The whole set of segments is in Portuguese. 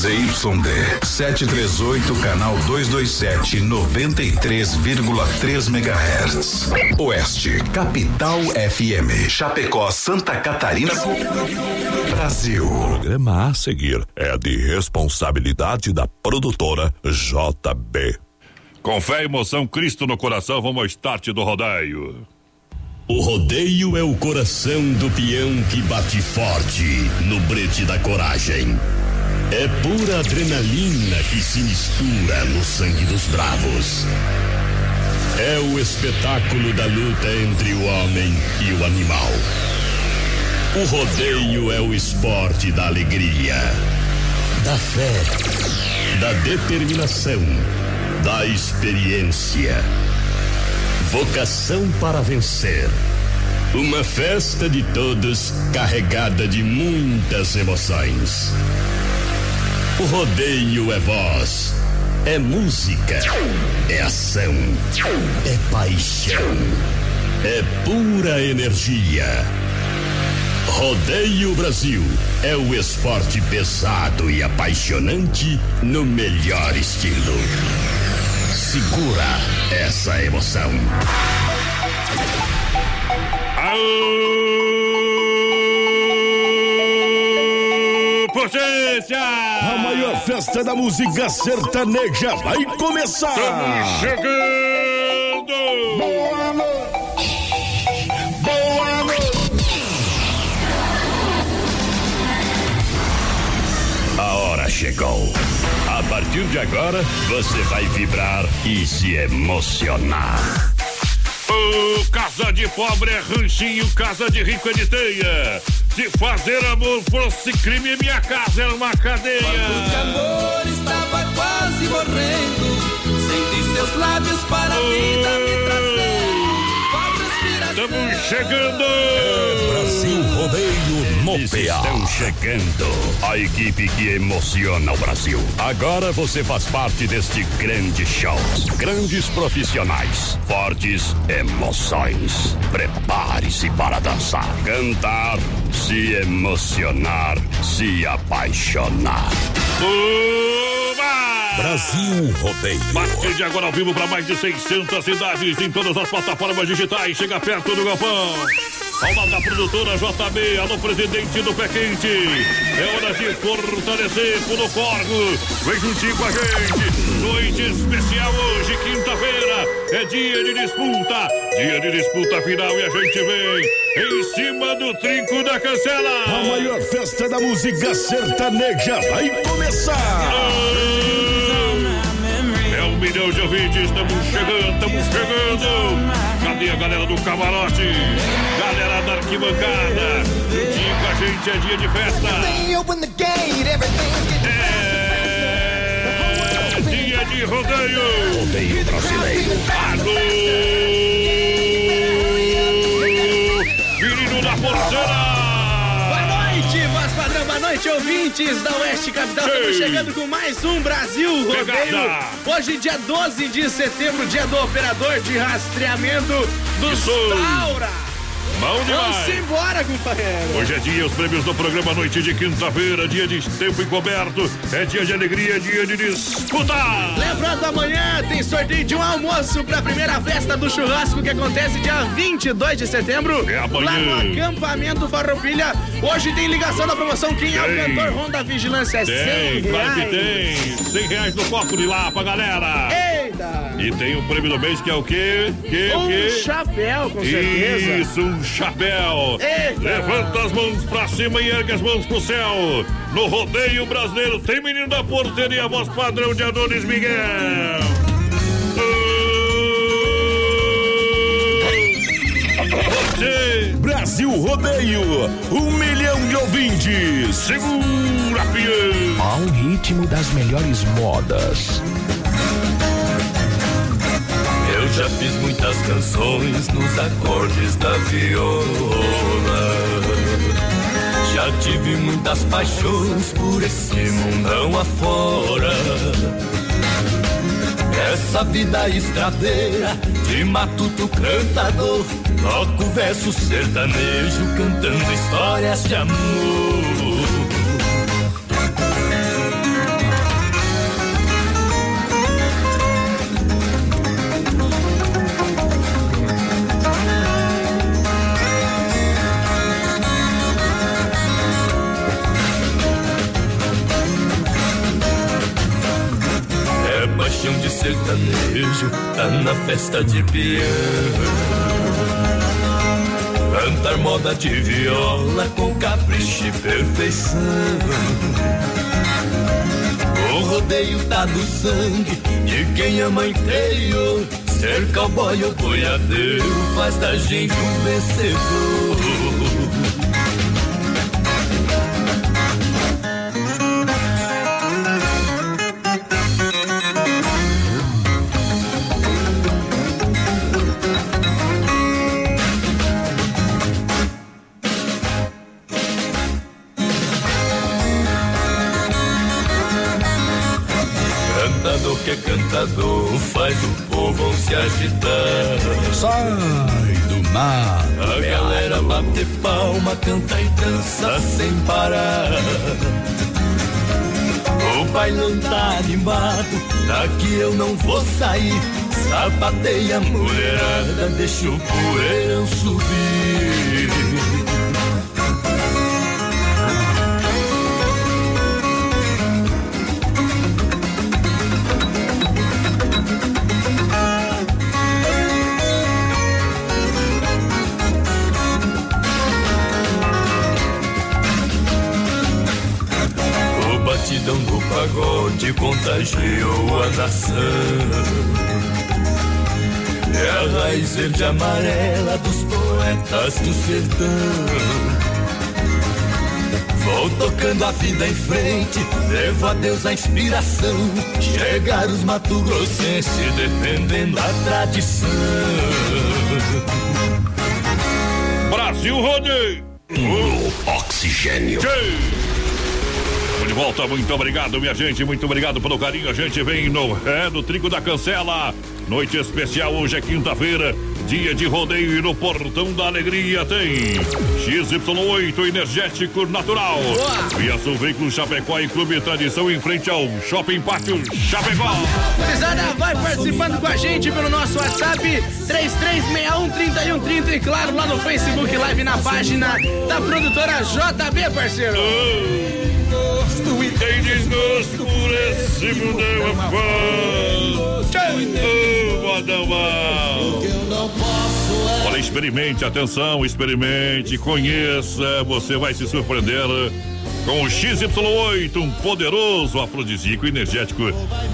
ZYD 738, canal 227, 93,3 MHz. Oeste, Capital FM. Chapecó, Santa Catarina. Brasil. O programa a seguir é de responsabilidade da produtora JB. Com fé e emoção, Cristo no coração, vamos ao start do rodeio. O rodeio é o coração do peão que bate forte no brete da coragem. É pura adrenalina que se mistura no sangue dos bravos. É o espetáculo da luta entre o homem e o animal. O rodeio é o esporte da alegria, da fé, da determinação, da experiência. Vocação para vencer. Uma festa de todos carregada de muitas emoções. O rodeio é voz, é música, é ação, é paixão, é pura energia. Rodeio Brasil é o esporte pesado e apaixonante no melhor estilo. Segura essa emoção. Aô, potência! A maior festa da música sertaneja vai começar. Estamos chegando! Boa noite. Boa noite. A hora chegou. A partir de agora, você vai vibrar e se emocionar. Ô, casa de pobre é ranchinho, casa de rico é de teia. Se fazer amor fosse crime, minha casa era uma cadeia. Quando o amor estava quase morrendo, senti seus lábios para a vida me trazer. Estamos chegando! Brasil Rodeio PA. estão chegando. A equipe que emociona o Brasil. Agora você faz parte deste grande show. Grandes profissionais, fortes emoções. Prepare-se para dançar, cantar, se emocionar, se apaixonar. Oba! Brasil Rodeio. A partir de agora ao vivo para mais de 600 cidades em todas as plataformas digitais. Chega perto do galpão. Ao lado da produtora JB, alô presidente do Pé Quente. É hora de fortalecer Pulo Corgo. Vem juntinho com a gente. Noite especial hoje, quinta-feira. É dia de disputa. Dia de disputa final e a gente vem em cima do trinco da A cancela. maior festa da música sertaneja vai começar. É um milhão de ouvintes, estamos chegando, estamos chegando. Cadê a galera do camarote? Arquibancada. Juntinho com a gente é dia de festa. É dia de rodeio. Rodeio brasileiro. Alô! Menino da Boa porteira. noite, voz padrão, boa noite, ouvintes da Oeste Capital. Ei. Estamos chegando com mais um Brasil Rodeio. Hoje, dia 12 de setembro, dia do operador de rastreamento dos. Taura. Bom Vamos embora, companheiro. Hoje é dia, os prêmios do programa Noite de Quinta-feira, dia de tempo encoberto, é dia de alegria, dia de disputa. Lembrando, amanhã tem sorteio de um almoço para a primeira festa do churrasco que acontece dia 22 de setembro. É amanhã. Lá no acampamento Farroupilha. Hoje tem ligação da promoção. Quem é o Tem. cantor Ronda Vigilância? É 100 Tem, claro que reais. tem. 100 reais no copo de lá pra galera. E tem o prêmio do mês que é o quê? Que, o Um quê? chapéu, com certeza. Isso, um chapéu. Eita. Levanta as mãos pra cima e ergue as mãos pro céu. No rodeio brasileiro tem menino da porteria, voz padrão de Adonis Miguel. Você Brasil Rodeio. Um milhão de ouvintes. segura, pião. Ao ritmo das melhores modas. Já fiz muitas canções nos acordes da viola. Já tive muitas paixões por esse mundão afora. Essa vida estradeira de matuto cantador. Toco verso sertanejo cantando histórias de amor. Tá na festa de peão. Cantar moda de viola com capricho e perfeição. O rodeio tá no sangue de quem ama interior. Ser cowboy ou boiadeiro faz da gente um vencedor. Canta e dança sem parar. O bailão tá animado, daqui eu não vou sair. Sapateia a mulherada, deixa o poeirão subir. Pagode contagiou a nação. É a raiz verde e amarela dos poetas do sertão. Vou tocando a vida em frente, devo a Deus a inspiração. Chegar os Mato Grossenses defendendo a tradição. Brasil Rodeio. Oxigênio. Estamos de volta, muito obrigado, minha gente, muito obrigado pelo carinho. A gente vem no é do Trigo da Cancela. Noite especial, hoje é quinta-feira, dia de rodeio e no Portão da Alegria tem XY8 Energético Natural. Via Sul Veículo Chapecó e Clube Tradição em frente ao Shopping Pátio Chapecó. Gurizada, vai participando com a gente pelo nosso WhatsApp 33613130 e claro, lá no Facebook Live na página da produtora JB, parceiro. Tem desgosto por esse mundão mal. Olha, experimente, atenção, experimente, conheça, você vai se surpreender com o XY8, um poderoso afrodisíaco energético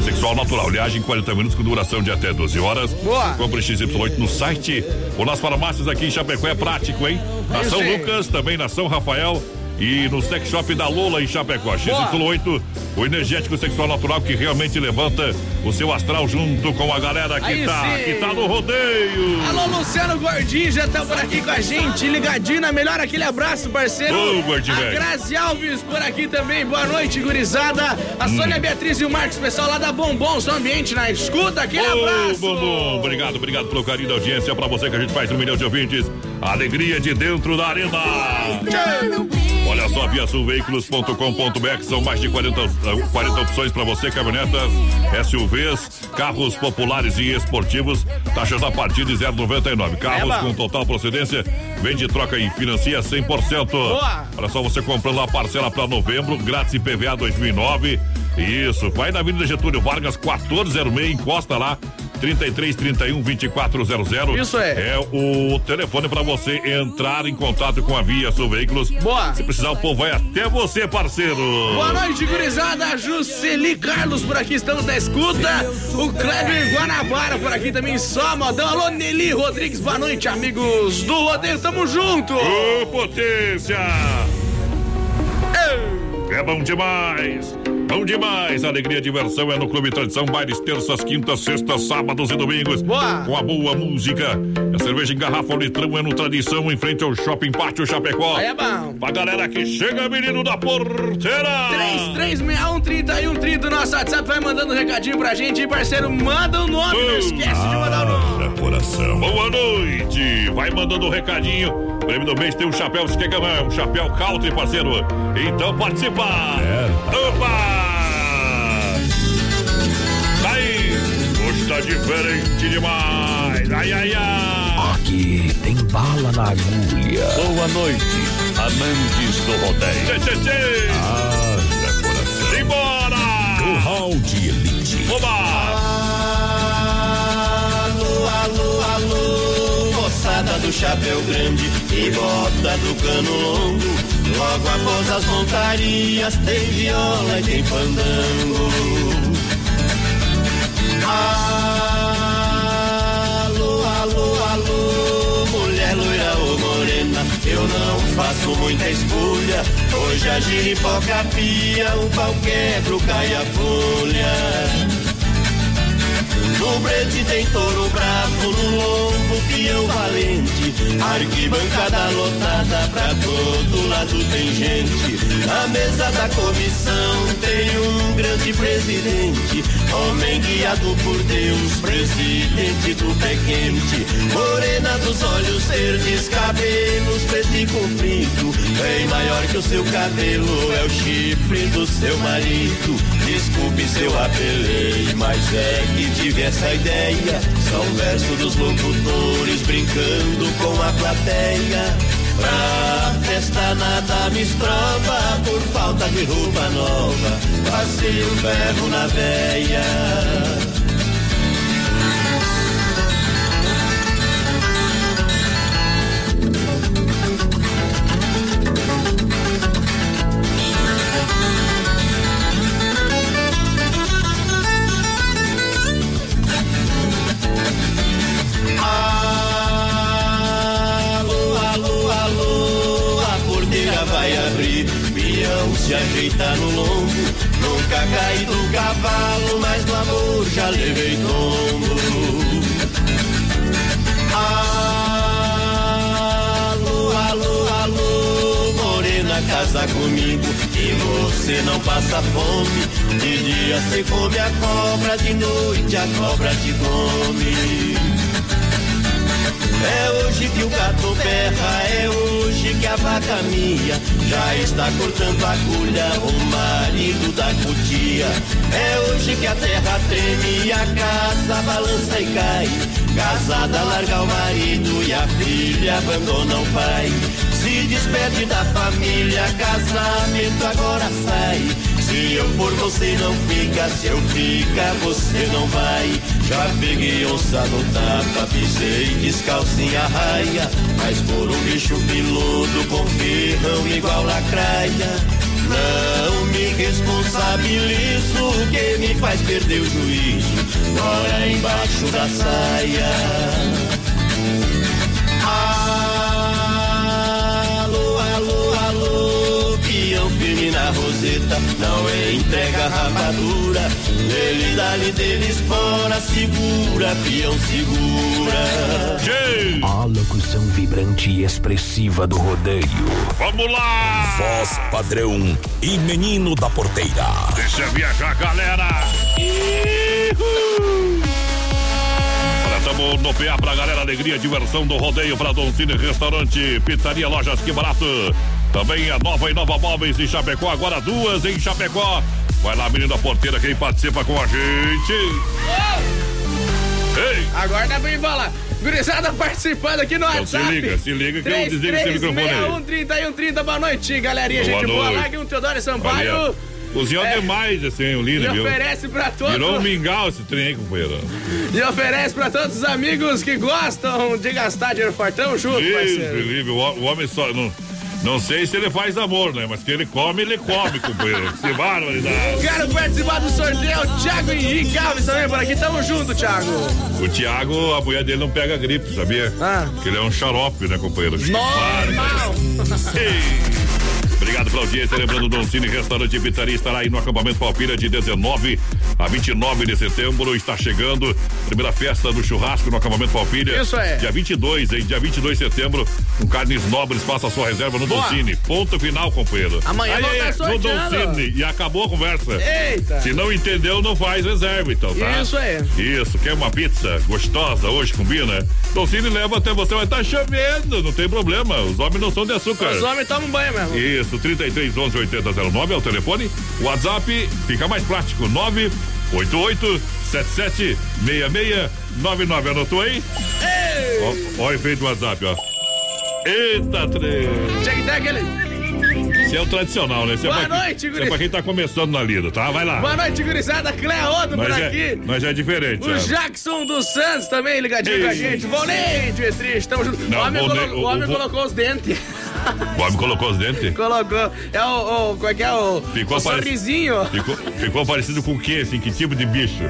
sexual natural. Viagem em 40 minutos com duração de até 12 horas. Boa. Compre XY8 no site ou nas farmácias aqui em Chapecó. É prático, hein? Na São. Lucas, também na São Rafael. E no sex shop da Lola em Chapecó. XY8, o energético sexual natural que realmente levanta o seu astral junto com a galera que Aí tá, sim. que tá no rodeio. Alô, Luciano Gordinho já tá por aqui com a gente, ligadinho na melhor aquele abraço, parceiro. Ô, Gordinho, a. Grazi Alves por aqui também, boa noite, gurizada. A Hum. Sônia Beatriz e o Marcos, pessoal lá da Bombom, seu ambiente na escuta, aquele Ô, abraço. Bumbum, obrigado, obrigado pelo carinho da audiência. Pra você que a gente faz um milhão de ouvintes. Alegria de dentro da arena. Olha só, viasulveículos.com.br são mais de 40, uh, 40 opções para você, caminhonetas, SUVs, carros populares e esportivos, taxas a partir de 0,99. Carros Eba. com total procedência, vende, troca e financia 100%. Boa. Olha só, você comprando a parcela para novembro, grátis IPVA 2009. Isso, vai na Avenida Getúlio Vargas 1406, encosta lá. 33 31 2400. Isso é. É o telefone para você entrar em contato com a Via Sul Veículos. Boa. Se precisar, o povo vai até você, parceiro. Boa noite, gurizada. Jusceli Carlos por aqui, estamos na escuta. O Kleber Guanabara por aqui também, só modão. Alô, Nelly Rodrigues, boa noite, amigos do Rodeio, tamo junto. Ô, potência! É bom demais! Bom demais! Alegria e diversão é no Clube Tradição, bailes terças, quintas, sextas, sábados e domingos. Boa. Com a boa música. A cerveja em garrafa ao litrão é no Tradição, em frente ao Shopping Pátio Chapecó. Aí é bom. Pra galera que chega, menino da porteira! 33613130, nosso WhatsApp, vai mandando um recadinho pra gente, parceiro? Manda o nome, não esquece de mandar o nome. Haja coração. Boa noite! Vai mandando um recadinho. Prêmio do mês tem um chapéu Skegama, um chapéu country, parceiro. Então participa! Opa! coisa diferente demais. Ai, ai, ai. Aqui tem bala na agulha. Boa noite, amantes do rodeio. Tchê, tchê, tchê. Ah, coração. Embora. hall de elite. Oba. Alô, alô, alô. Moçada do chapéu grande e bota do cano longo. Logo após as montarias tem viola e tem fandango. Alô, alô, alô, mulher loira ou morena, eu não faço muita escolha. Hoje a giripoca pia, o pau quebra, cai a folha. Brete tem touro bravo, no lombo peão valente. Arquibancada lotada, pra todo lado tem gente. Na mesa da comissão tem um grande presidente. Homem guiado por Deus, presidente do pé quente. Morena dos olhos verdes, cabelos preto e comprido. Bem maior que o seu cabelo, é o chifre do seu marido. Desculpe se eu apelei, mas é que tive essa ideia. São versos dos locutores brincando com a plateia. Pra festa nada me estrova por falta de roupa nova. Passei o ferro na veia. Se ajeita no lombo. Nunca caí do cavalo, mas no amor já levei tombo. Alô, alô, alô, morena, casa comigo. E você não passa fome. De dia você come a cobra, de noite a cobra te come. É hoje que o gato berra, é hoje que a vaca mia já está cortando a agulha, o marido da cutia. É hoje que a terra treme e a casa balança e cai. Casada larga o marido e a filha abandona o pai. Se despede da família, casamento agora sai. Se eu for, você não fica. Se eu ficar, você não vai. Já peguei onça no tapa, pisei descalcinha raia. Mas por um bicho piludo com ferrão igual lacraia. Não me responsabilizo, que me faz perder o juízo. Bora embaixo da saia. Roseta, não é entrega rapadura. Dele dali dele espora, segura, peão segura. A locução vibrante e expressiva do rodeio. Vamos lá! Voz padrão e menino da porteira. Deixa viajar, galera! Ihu! Olha, Tamo no PA pra galera, alegria, diversão do rodeio pra Don Cine Restaurante, Pizzaria, Lojas Que Barato. Também a nova e nova móveis em Chapecó, agora duas em Chapecó. Vai lá, menina porteira, quem participa com a gente. Ei! Agora dá pra ir falar. Gurizada participando aqui no Então se WhatsApp. liga, se liga que eu desligo esse microfone aí. 31 3130, boa noite, galerinha. Boa gente boa que um Teodoro Sampaio. Olha, Cozinhou É. demais assim, o Lina, E viu? oferece pra todos. Virou um mingau esse trem companheiro. E oferece pra todos os amigos que gostam de gastar dinheiro fortão junto, Deus, parceiro. livre, o, o homem só. Não, não sei se ele faz amor, né? Mas que ele come, ele come, companheiro. Que barbaridade. Quero participar do sorteio, o Thiago Henrique Alves também por aqui. Tamo junto, Thiago. O Thiago, a mulher dele não pega gripe, sabia? Ah. Que ele é um xarope, né, companheiro? Normal. Ei. Obrigado pela audiência. Lembrando, Don Cine Restaurante e Pizzaria estará aí no acampamento Palpira de 19 a 29 de setembro. Está chegando primeira festa do churrasco no acampamento Palpira. Isso é. Dia 22, hein? Dia 22 de setembro, com carnes nobres. Faça a sua reserva no Don Boa. Cine. Ponto final, companheiro. Amanhã tá No Don. Cine. E acabou a conversa. Eita. Se não entendeu, não faz reserva, então, tá? Isso aí. Isso, quer uma pizza gostosa hoje, combina? Don Cine leva até você, mas tá chovendo, não tem problema. Os homens não são de açúcar. Os homens tomam banho mesmo. Isso, 33 11 8009 é o telefone. WhatsApp fica mais prático, 988 77 6699. Anotou aí? Ó, ó o efeito do WhatsApp, ó. Eita, que ter aquele. Se Esse é o tradicional, né? Esse Boa é pra, noite, Esse guri. é pra quem tá começando na lida, tá? Vai lá. Boa noite, gurizada. Cleodo por Nós aqui. é, nós é diferente. O é. Jackson dos Santos também ligadinho com a Ei. gente. Volney, Dietrich, tamo junto. Não, o homem, Volney, colocou, o o- homem o- colocou os dentes. O homem colocou os dentes? colocou. É o, o. Como é que é o. Ficou o parec- sorrisinho. Ficou, ficou parecido com o quê, assim? Que tipo de bicho?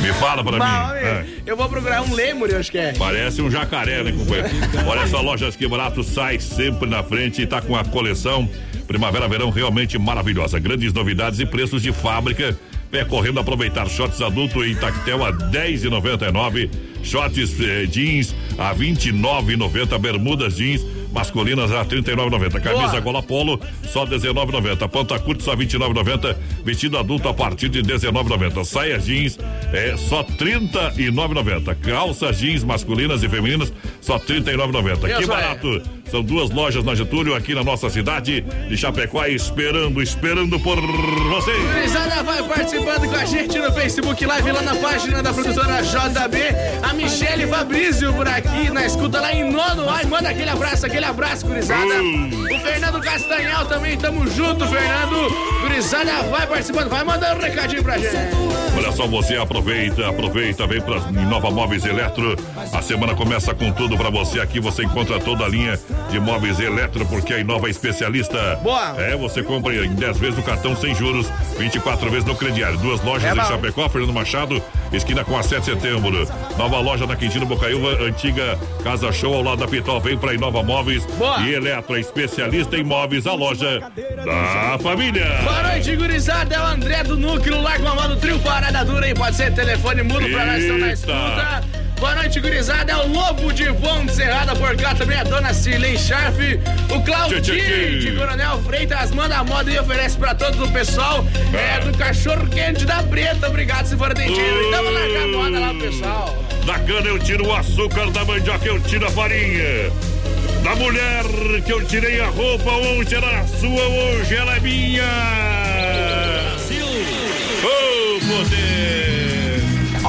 Me fala pra Bah, mim. homem, É. Eu vou procurar um lemur, eu acho que é. Parece um jacaré, né, companheiro? Olha essa lojas que barato sai sempre na frente e tá com a coleção Primavera-Verão realmente maravilhosa. Grandes novidades e preços de fábrica. É correndo aproveitar shorts adulto em tactel a 10,99. Shorts eh, jeans a 29,90. Bermudas jeans masculinas a 39,90. Camisa Boa. gola polo só 19,90. Panta curta só 29,90. Vestido adulto a partir de 19,90. Saia jeans é só 39,90. Calça jeans masculinas e femininas só 39,90. Meu Que é. barato. São duas lojas na Getúlio aqui na nossa cidade de Chapecó esperando, esperando por você. Gurizada vai participando com a gente no Facebook Live, lá na página da produtora JB. A Michele Fabrício por aqui, na escuta lá em nono. Ai, manda aquele abraço, aquele abraço, gurizada. O Fernando Castanhal também, tamo junto, Fernando. Gurizada vai participando, vai mandando um recadinho pra gente. Olha só, você aproveita, aproveita, vem pra Nova Móveis Eletro. A semana começa com tudo pra você. Aqui você encontra toda a linha de móveis Eletro, porque a Inova é especialista. Boa. É, você compra em 10 vezes no cartão sem juros, 24 vezes no crediário. Duas lojas É em. Chapecó, Fernando Machado, esquina com a 7 de setembro. Nova loja na Quintino Bocaiúva, antiga Casa Show ao lado da Pitol. Vem pra Inova Móveis Boa. e Eletro, especialista em móveis, a loja da família. Boa noite, gurizada. É o André do Núcleo, Largo Amado Trio Parada Dura, hein? Pode ser telefone mudo pra nós estão na Eita. escuta. Boa noite, gurizada. É o Lobo de Ponte Serrada por cá também, a dona Cirlei Scharf. O Claudinho de Coronel Freitas manda a moda e oferece pra todo o pessoal. É do cachorro quente da Preta. Obrigado se for dentinho. E tamo largar a moda lá, pessoal. Da cana eu tiro o açúcar, da mandioca eu tiro a farinha. Da mulher que eu tirei a roupa, hoje era sua, hoje ela é minha.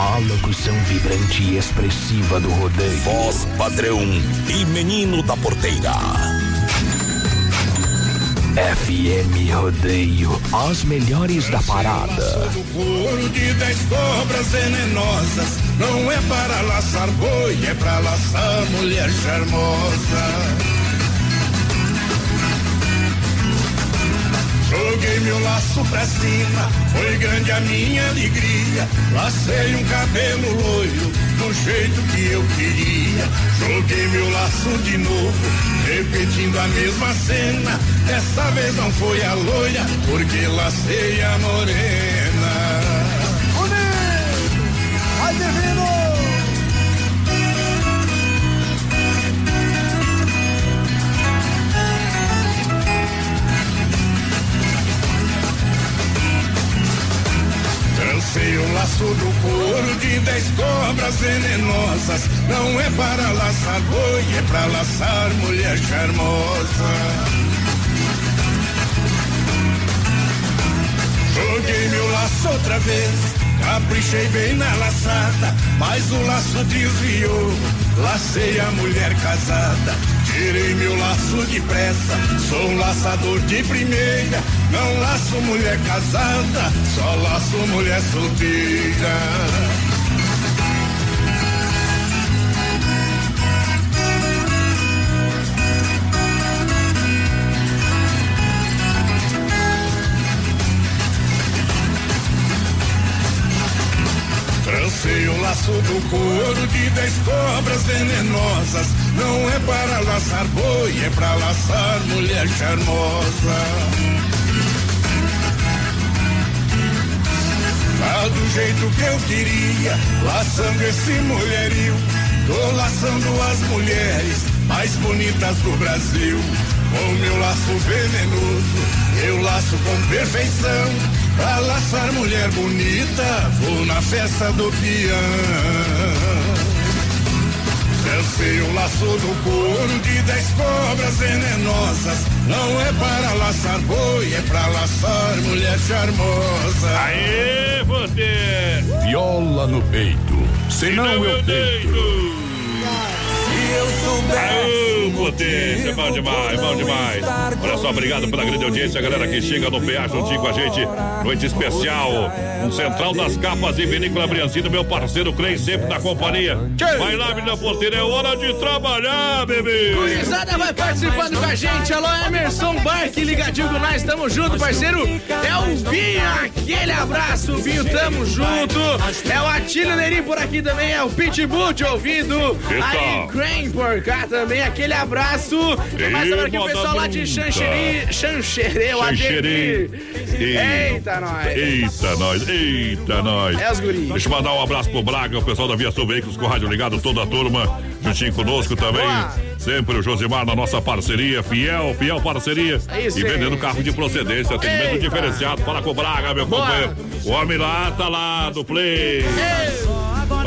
A locução vibrante e expressiva do rodeio. Voz padrão e menino da porteira. FM Rodeio. As melhores da parada. do couro de dez cobras venenosas. Não é para laçar boi, é para laçar mulher charmosa. Joguei meu laço pra cima, foi grande a minha alegria. Lacei um cabelo loiro, do jeito que eu queria. Joguei meu laço de novo, repetindo a mesma cena. Dessa vez não foi a loira, porque lacei a morena. O laço do couro de dez cobras venenosas. Não é para laçar boi, é para laçar mulher charmosa. Joguei meu laço outra vez, caprichei bem na laçada, mas o laço desviou. Lacei a mulher casada, tirei meu laço depressa. Sou um laçador de primeira, não laço mulher casada, só laço mulher solteira. Laço do couro de dez cobras venenosas. Não é para laçar boi, é para laçar mulher charmosa. Tá do jeito que eu queria, laçando esse mulherio. Tô laçando as mulheres mais bonitas do Brasil. Com meu laço venenoso, eu laço com perfeição. Pra laçar mulher bonita, vou na festa do peão. Lancei o laço do couro de dez cobras venenosas. Não é para laçar boi, é pra laçar mulher charmosa. Aê, você! Viola no peito. Senão eu deito. Se Aô, potência, é bom demais, bom demais. Olha só, obrigado pela grande audiência, galera que chega no PA juntinho com a gente. Noite especial, um Central das Capas e Vinícola Briancino, meu parceiro Clay, sempre na companhia. Vai lá, menina porteira, é hora de trabalhar, bebê. Gurizada vai participando com a gente. Alô, Emerson Barque, ligadinho com nós, tamo junto, parceiro. É o Vinho, aquele abraço, Vinho, tamo junto. É o Atílio Neri por aqui também, é o Pitbull te ouvindo. Eita. Aí, Crane cá também, aquele abraço. Tem mais agora aqui o pessoal lá de. Xanxerê, Xanxerê, o. Ademir. Eita, nós. Eita, nós, eita, nós. É os. Deixa eu mandar um abraço pro Braga, o pessoal da Viação Veículos com o rádio ligado, toda a turma, juntinho conosco também. Boa. Sempre o Josimar na nossa parceria, fiel, fiel parceria. É isso e vendendo carro de procedência, atendimento Eita. diferenciado. Fala com o Braga, meu Boa. companheiro. O homem lá tá lá do play.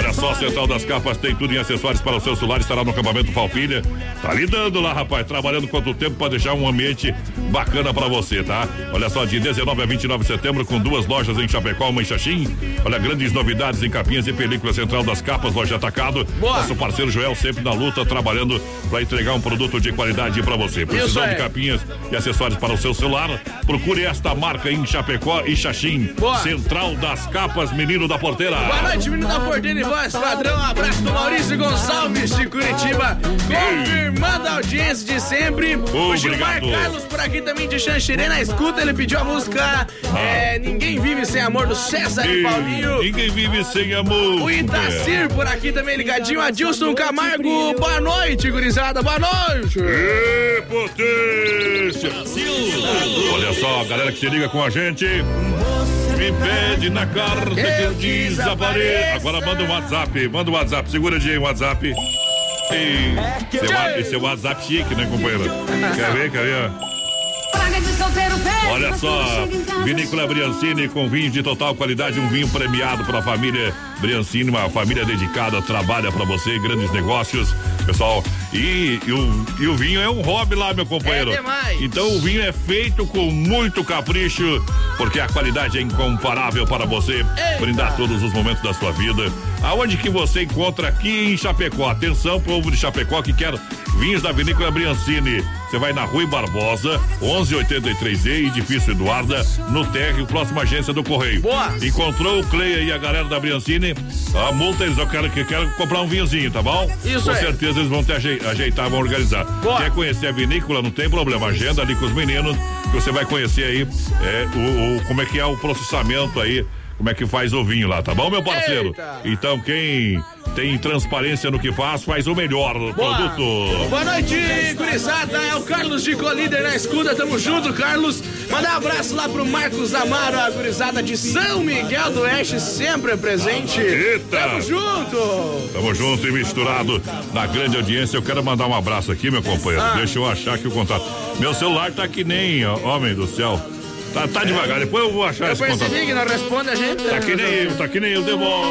Olha só, Central das Capas tem tudo em acessórios para o seu celular, estará no acampamento Falpilha. Tá lidando lá, rapaz, trabalhando quanto tempo para deixar um ambiente bacana para você, tá? Olha só, de 19 a 29 de setembro, com duas lojas em Chapecó, uma em Xaxim. Olha, grandes novidades em capinhas e película Central das Capas, loja atacado. Boa. Nosso parceiro Joel sempre na luta, trabalhando para entregar um produto de qualidade para você. Precisando de capinhas e acessórios para o seu celular? Procure esta marca em Chapecó e Xaxim. Boa. Central das Capas, menino da porteira. Boa noite, menino da Porteira voz padrão. Um abraço do Maurício Gonçalves de Curitiba. Confirmando a audiência de sempre. o Gilmar. Carlos por aqui também de Xanxerê na escuta. Ele pediu a música é, Ninguém Vive Sem Amor do César e Paulinho. Ninguém vive sem amor. O Itacir por aqui também ligadinho. Adilson Camargo. Boa noite, gurizada. Boa noite. Ê, potência! Olha só, galera que se liga com a gente. Me pede na carta que eu desapareço. Agora manda um WhatsApp, manda um WhatsApp, segura de aí um WhatsApp. E seu, esse é o WhatsApp chique, né, companheiro? Quer ver, quer ver? Olha só, Vinícola Briancini com vinhos de total qualidade, um vinho premiado para a família Briancini, uma família dedicada, trabalha para você, grandes negócios, pessoal. E, e o, e o vinho é um hobby lá, meu companheiro. É demais. Então o vinho é feito com muito capricho, porque a qualidade é incomparável para você brindar todos os momentos da sua vida. Aonde que você encontra aqui em Chapecó? Atenção, povo de Chapecó que quer vinhos da Vinícola Briancini. Você vai na Rui Barbosa, 1183E, edifício Eduarda, no térreo, próxima agência do Correio. Boa. Encontrou o Cleia e a galera da Briancini, a multa eles eu quero que quero comprar um vinhozinho, tá bom? Isso Com aí. certeza eles vão te ajei- ajeitar, vão organizar. Boa. Quer conhecer a vinícola, não tem problema. Agenda ali com os meninos, que você vai conhecer aí é, o, o- como é que é o processamento aí, como é que faz o vinho lá, tá bom, meu parceiro? Eita. Então, quem tem transparência no que faz, faz o melhor produto. Boa noite, gurizada. É o Carlos de Colíder na escuta. Tamo junto, Carlos. Mandar um abraço lá pro Marcos Amaro, a gurizada de São Miguel do Oeste, sempre presente. Eita. Tamo junto. Tamo junto e misturado na grande audiência. Eu quero mandar um abraço aqui, meu companheiro. Ah. Deixa eu achar aqui o contato. Meu celular tá que nem, ó, homem do céu. Tá, tá devagar, depois eu vou achar Eu esse contato. percebi que não responde a gente. Tá que nem eu, tá que nem eu, demora.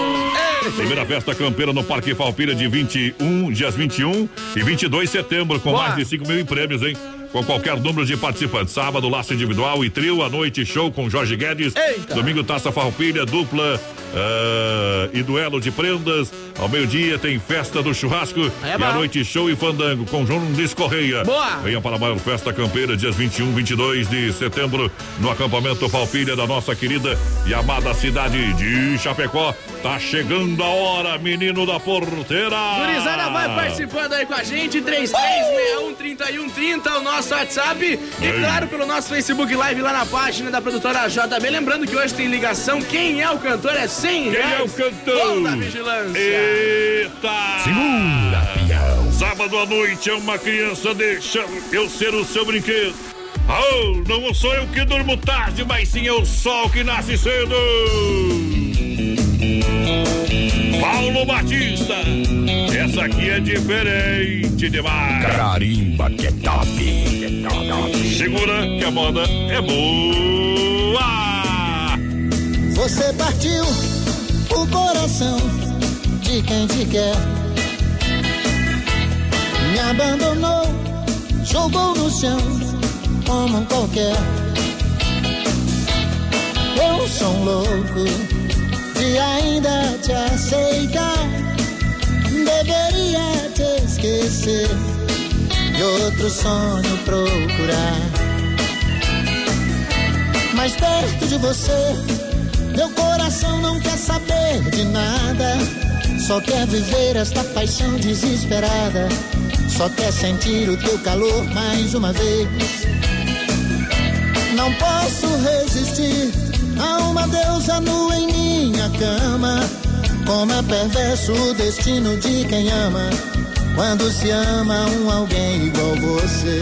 Primeira festa campeira no Parque Falpira de 21, dias 21 e 22 de setembro, com Boa. mais de 5 mil em prêmios, hein? Com qualquer número de participantes. Sábado, laço individual e trio, à noite, show com Jorge Guedes. Eita. Domingo, taça farroupilha, dupla ah, e duelo de prendas. Ao meio-dia tem festa do churrasco. É e à noite, show e fandango com João Luiz Correia. Boa. Venha para a maior festa campeira, dias 21, 22 de setembro, no acampamento Falpilha da nossa querida e amada cidade de Chapecó. Tá chegando a hora, menino da porteira. Gurizada vai participando aí com a gente, 3361-3130, o nosso WhatsApp. E claro, pelo nosso Facebook Live lá na página da produtora JB. Lembrando que hoje tem ligação. Quem é o cantor é 100 Quem é reais. o cantor? Volta vigilância. Eita! Segura, pião. Sábado à noite é uma criança deixa eu ser o seu brinquedo. Oh, não sou eu que durmo tarde, mas sim é o sol que nasce cedo. Paulo Batista, essa aqui é diferente demais. Carimba que é top. Segura que a moda é boa. Você partiu o coração de quem te quer. Me abandonou, jogou no chão como um qualquer. Eu sou um louco de ainda te aceitar. Deveria te esquecer. e outro sonho procurar. Mas perto de você, meu coração não quer saber de nada. Só quer viver esta paixão desesperada. Só quer sentir o teu calor mais uma vez. Não posso resistir a uma deusa nua em minha cama. Como é perverso o destino de quem ama. Quando se ama um alguém igual. Você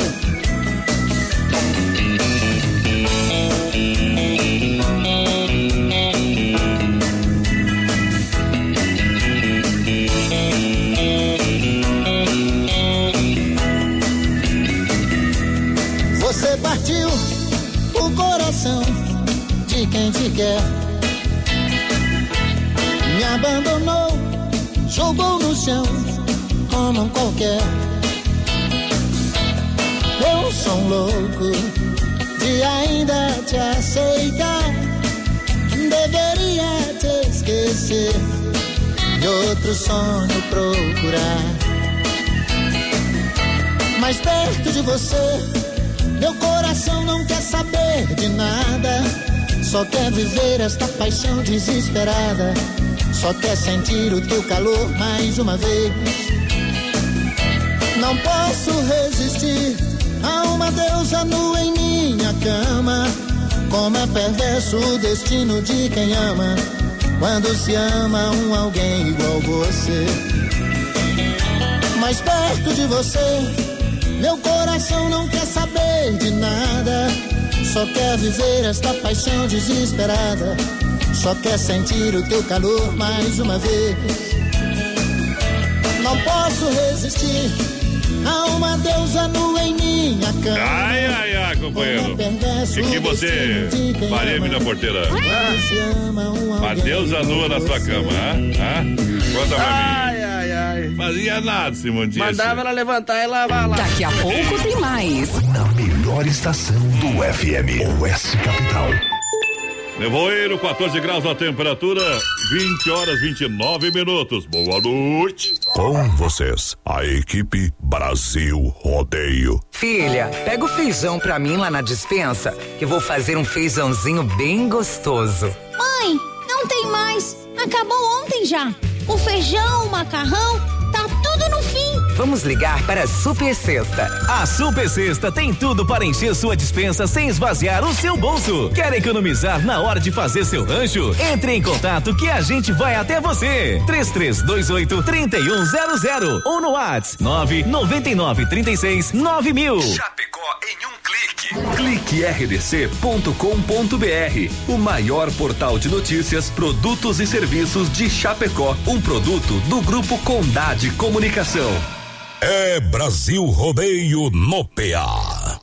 quem te quer. Me abandonou, jogou no chão como um qualquer. Eu sou um louco de ainda te aceitar. Deveria te esquecer e outro sonho procurar. Mas perto de você, meu coração não quer saber de nada. Só quer viver esta paixão desesperada. Só quer sentir o teu calor mais uma vez. Não posso resistir a uma deusa nua em minha cama. Como é perverso o destino de quem ama. Quando se ama um alguém igual você. Mas perto de você, meu coração não quer saber de nada. Só quer viver esta paixão desesperada. Só quer sentir o teu calor mais uma vez. Não posso resistir a uma deusa nua em minha cama. Ai, ai, ai, companheiro. O que, que você faria, minha porteira? Uma deusa nua na sua cama, hã? hã? Conta pra mim. Ai, ai, ai. Fazia nada, Simão Dias. Mandava ela levantar e lavar lá. Daqui a pouco tem mais. Na melhor estação do FM, Oeste Capital. Nevoeiro, 14 graus a temperatura, 20 horas 29 minutos. Boa noite. Com vocês, a equipe Brasil Rodeio. Filha, pega o feijão pra mim lá na dispensa, que eu vou fazer um feijãozinho bem gostoso. Mãe, não tem mais. Acabou ontem já. O feijão, o macarrão, Vamos ligar para a Super Sexta. A Super Sexta tem tudo para encher sua dispensa sem esvaziar o seu bolso. Quer economizar na hora de fazer seu rancho? Entre em contato que a gente vai até você. 3328 3100 ou no WhatsApp 999 36 9000. Chapecó em um clique. Clique rdc.com.br, o maior portal de notícias, produtos e serviços de Chapecó, um produto do grupo Condade Comunicação. É Brasil Rodeio no PA.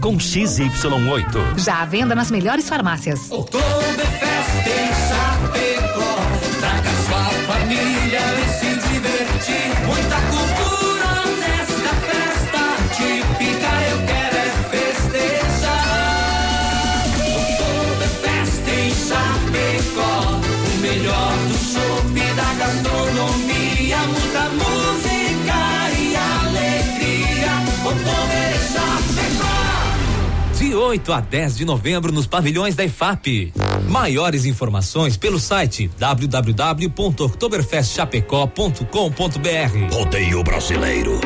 com XY8. Já à venda nas melhores farmácias. Oktoberfest em 8 a 10 de novembro nos pavilhões da IFAP. Maiores informações pelo site www.oktoberfestchapecó.com.br. Rodeio Brasileiro.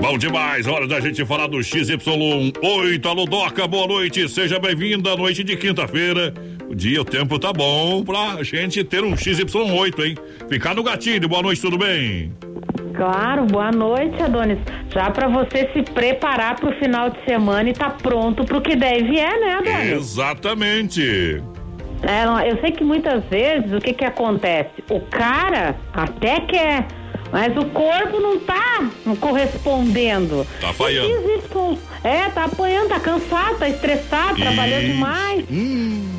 Bom demais, hora da gente falar do XY8. Alô, Doca, boa noite, seja bem-vinda. Noite de quinta-feira. O dia, o tempo tá bom pra gente ter um XY8, hein? Ficar no gatilho, boa noite, tudo bem? Claro, boa noite, Adonis. Já para você se preparar para o final de semana e tá pronto para o que deve é, né, Adonis? Exatamente. É, eu sei que muitas vezes o que que acontece? O cara até quer Mas o corpo não tá correspondendo. Tá falhando. É, tá apanhando, tá cansado, tá estressado, trabalhou Ih. demais.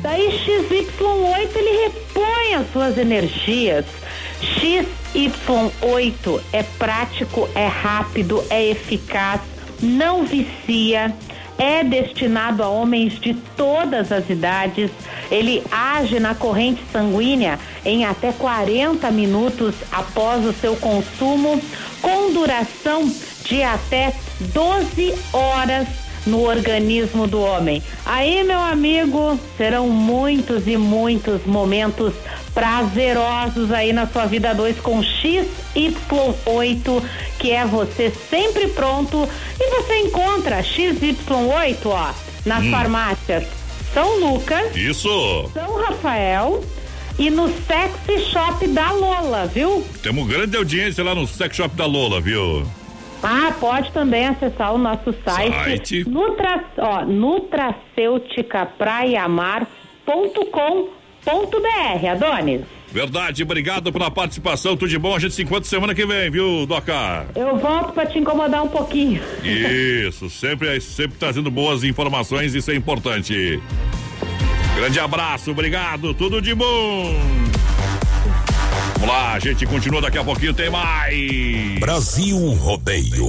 Daí XY8 ele repõe as suas energias. XY8 é prático, é rápido, é eficaz, não vicia, é destinado a homens de todas as idades. Ele age na corrente sanguínea em até 40 minutos após o seu consumo, com duração de até 12 horas no organismo do homem. Aí, meu amigo, serão muitos e muitos momentos prazerosos aí na sua vida 2 com XY8, que é você sempre pronto. E você encontra XY8, ó, nas Hum. farmácias São Lucas, Isso! São Rafael e no Sexy Shop da Lola, viu? Temos grande audiência lá no Sex Shop da Lola, viu? Ah, pode também acessar o nosso site, Site. Nutra, ó, nutracêuticapraiamar.com.br, Adonis. Verdade, obrigado pela participação, tudo de bom. A gente se encontra semana que vem, viu, Doca? Eu volto pra te incomodar um pouquinho. Isso, sempre, sempre trazendo boas informações, isso é importante. Grande abraço, obrigado, tudo de bom. Vamos lá, a gente continua daqui a pouquinho, tem mais. Brasil Rodeio.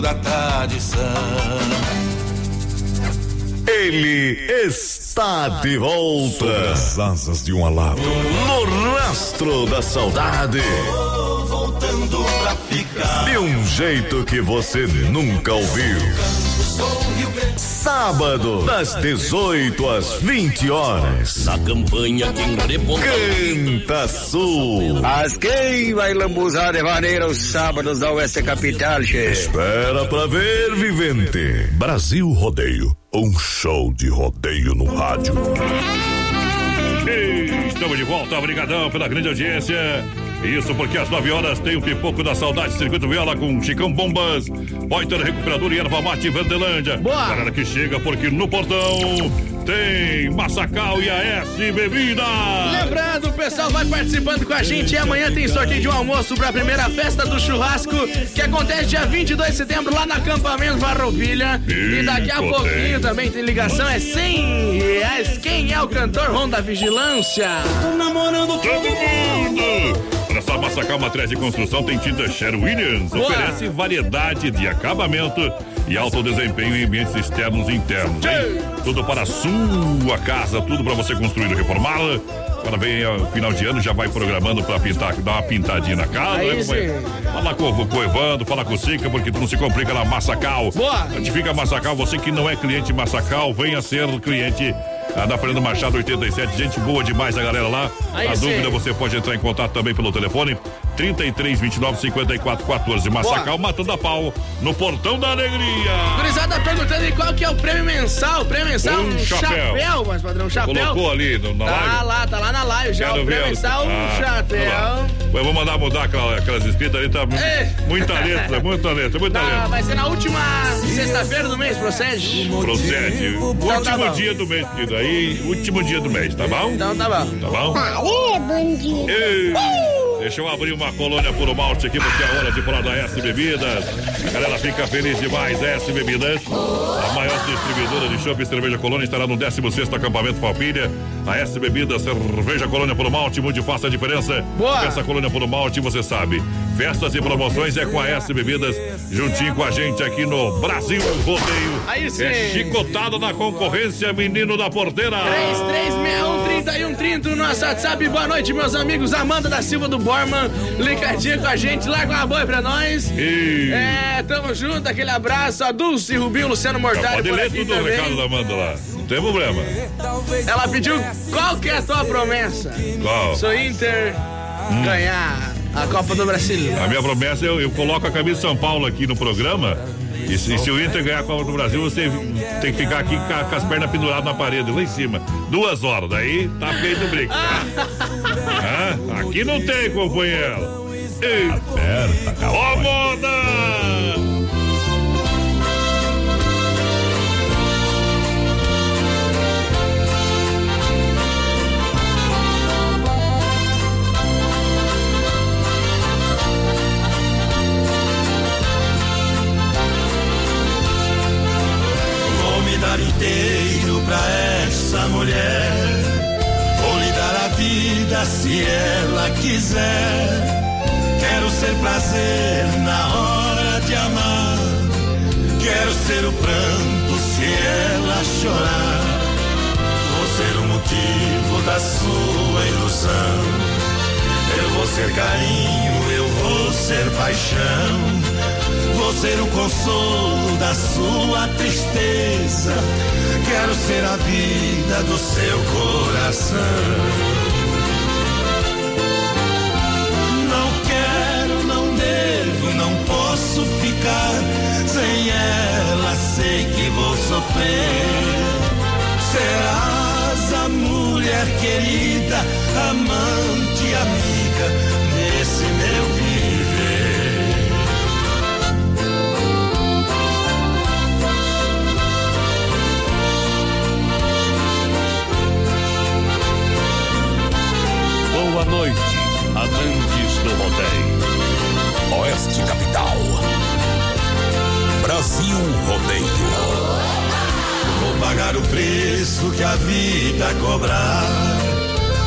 da tradição. Ele está de volta. Sobre as asas de um alado. No rastro da saudade. Voltando pra ficar. De um jeito que você nunca ouviu. Sábado, das 18 às 20 horas. Na campanha quem reponta. Canta Sul. Mas quem vai lambuzar de maneira os sábados da Oeste Capital, che? Espera pra ver, vivente. Brasil Rodeio. Um show de rodeio no rádio. Estamos de volta, obrigadão pela grande audiência. Isso porque às 9 horas tem o Pipoco da Saudade, Circuito Viola com Chicão Bombas, Poiter Recuperador e Erva Mate Verdelândia. Boa! Galera que chega porque no portão tem Massacal e AS Bebida. Lembrando, o pessoal vai participando com a gente e amanhã tem sorteio de um almoço para a primeira festa do churrasco que acontece dia 22 de setembro lá no acampamento Farroupilha. E daqui a pouquinho também tem ligação, é 100 reais. Quem é o cantor Ronda Vigilância? Tô namorando Todo mundo! Massacal Matriz de Construção tem tinta Sher Williams. Boa. Oferece variedade de acabamento e alto desempenho em ambientes externos e internos. Hein? Tudo para a sua casa, tudo para você construir e reformá-la. Agora vem o final de ano, já vai programando para pintar, dar uma pintadinha na casa. Aí né. Fala com, com o Evandro, fala com o Sica, porque tu não se complica na Massacal. Boa. A gente fica Massacal, você que não é cliente Massacal, venha ser cliente ah, da Fernando Machado 87. Gente boa demais a galera lá. Aí a sim. dúvida você pode entrar em contato também pelo telefone 33 29 54 14. Massacal matando a pau no portão da alegria. Gurizada perguntando aí qual que é o prêmio mensal. O prêmio mensal, Um um chapéu. chapéu, mas padrão, um chapéu. Colocou ali no, na Tá live. lá, tá lá na live já. Quero o prêmio ver. mensal, um Ah, chapéu. olha lá. Eu vou mandar mudar aquela- aquelas escritas ali, tá? Ei. Muita letra, muita letra, muita Tá, letra. vai ser na última sexta-feira do mês, procede? Procede. Então tá último bom. dia do mês, querido. Aí, último dia do mês, tá bom? Então tá bom. Tá bom? Aê, bandido. Ei, Deixa eu abrir uma colônia por malte aqui, porque é hora de falar da S Bebidas. A galera fica feliz demais. S Bebidas, a maior distribuidora de chopp e cerveja colônia, estará no 16 acampamento Palpilha. A S Bebidas, cerveja colônia por malte, muito fácil a diferença. Boa. Essa colônia por malte, você sabe. Festas e promoções é com a S Bebidas, juntinho com a gente aqui no Brasil Rodeio. Aí sim. É chicotado na concorrência, menino da porteira. 3361 3130 no nosso WhatsApp. Boa noite, meus amigos. Amanda da Silva do Borman, ligadinha com a gente. Larga uma boa pra nós. E... É, tamo junto. Aquele abraço. A Dulce, Rubinho, Luciano Mortari Pode ler tudo o também. recado da Amanda lá. Não tem problema. Ela pediu qual que é a tua promessa? Qual? Sou Inter ganhar. A Copa do Brasil. A minha promessa, eu, eu coloco a camisa de São Paulo aqui no programa. E se, se o Inter ganhar a Copa do Brasil, você tem que ficar aqui com, com as pernas penduradas na parede, lá em cima. Duas horas, daí tá feito o brinco. Hã? aqui não tem, companheiro. Aperta, Ó, moda! Dar inteiro pra essa mulher. Vou lhe dar a vida se ela quiser. Quero ser prazer na hora de amar. Quero ser o pranto se ela chorar. Vou ser o motivo da sua ilusão. Eu vou ser carinho, eu vou ser paixão. Vou ser o consolo da sua tristeza. Quero ser a vida do seu coração. Não quero, não devo, não posso ficar sem ela. Sei que vou sofrer. Serás a mulher querida, amante, amiga Boa noite, amantes do rodeio. Oeste Capital. Brasil Rodeio. Vou pagar o preço que a vida cobrar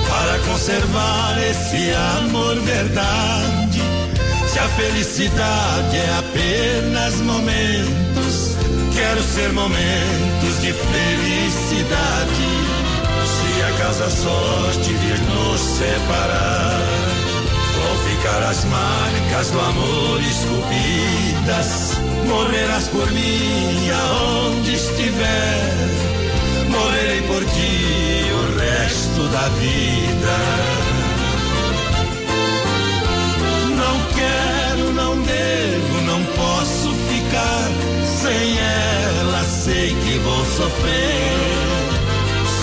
para conservar esse amor verdade. Se a felicidade é apenas momentos, quero ser momentos de felicidade. Acaso a sorte vir nos separar, vão ficar as marcas do amor esculpidas. Morrerás por mim aonde estiver. Morrerei por ti o resto da vida. Não quero, não devo, não posso ficar sem ela. Sei que vou sofrer.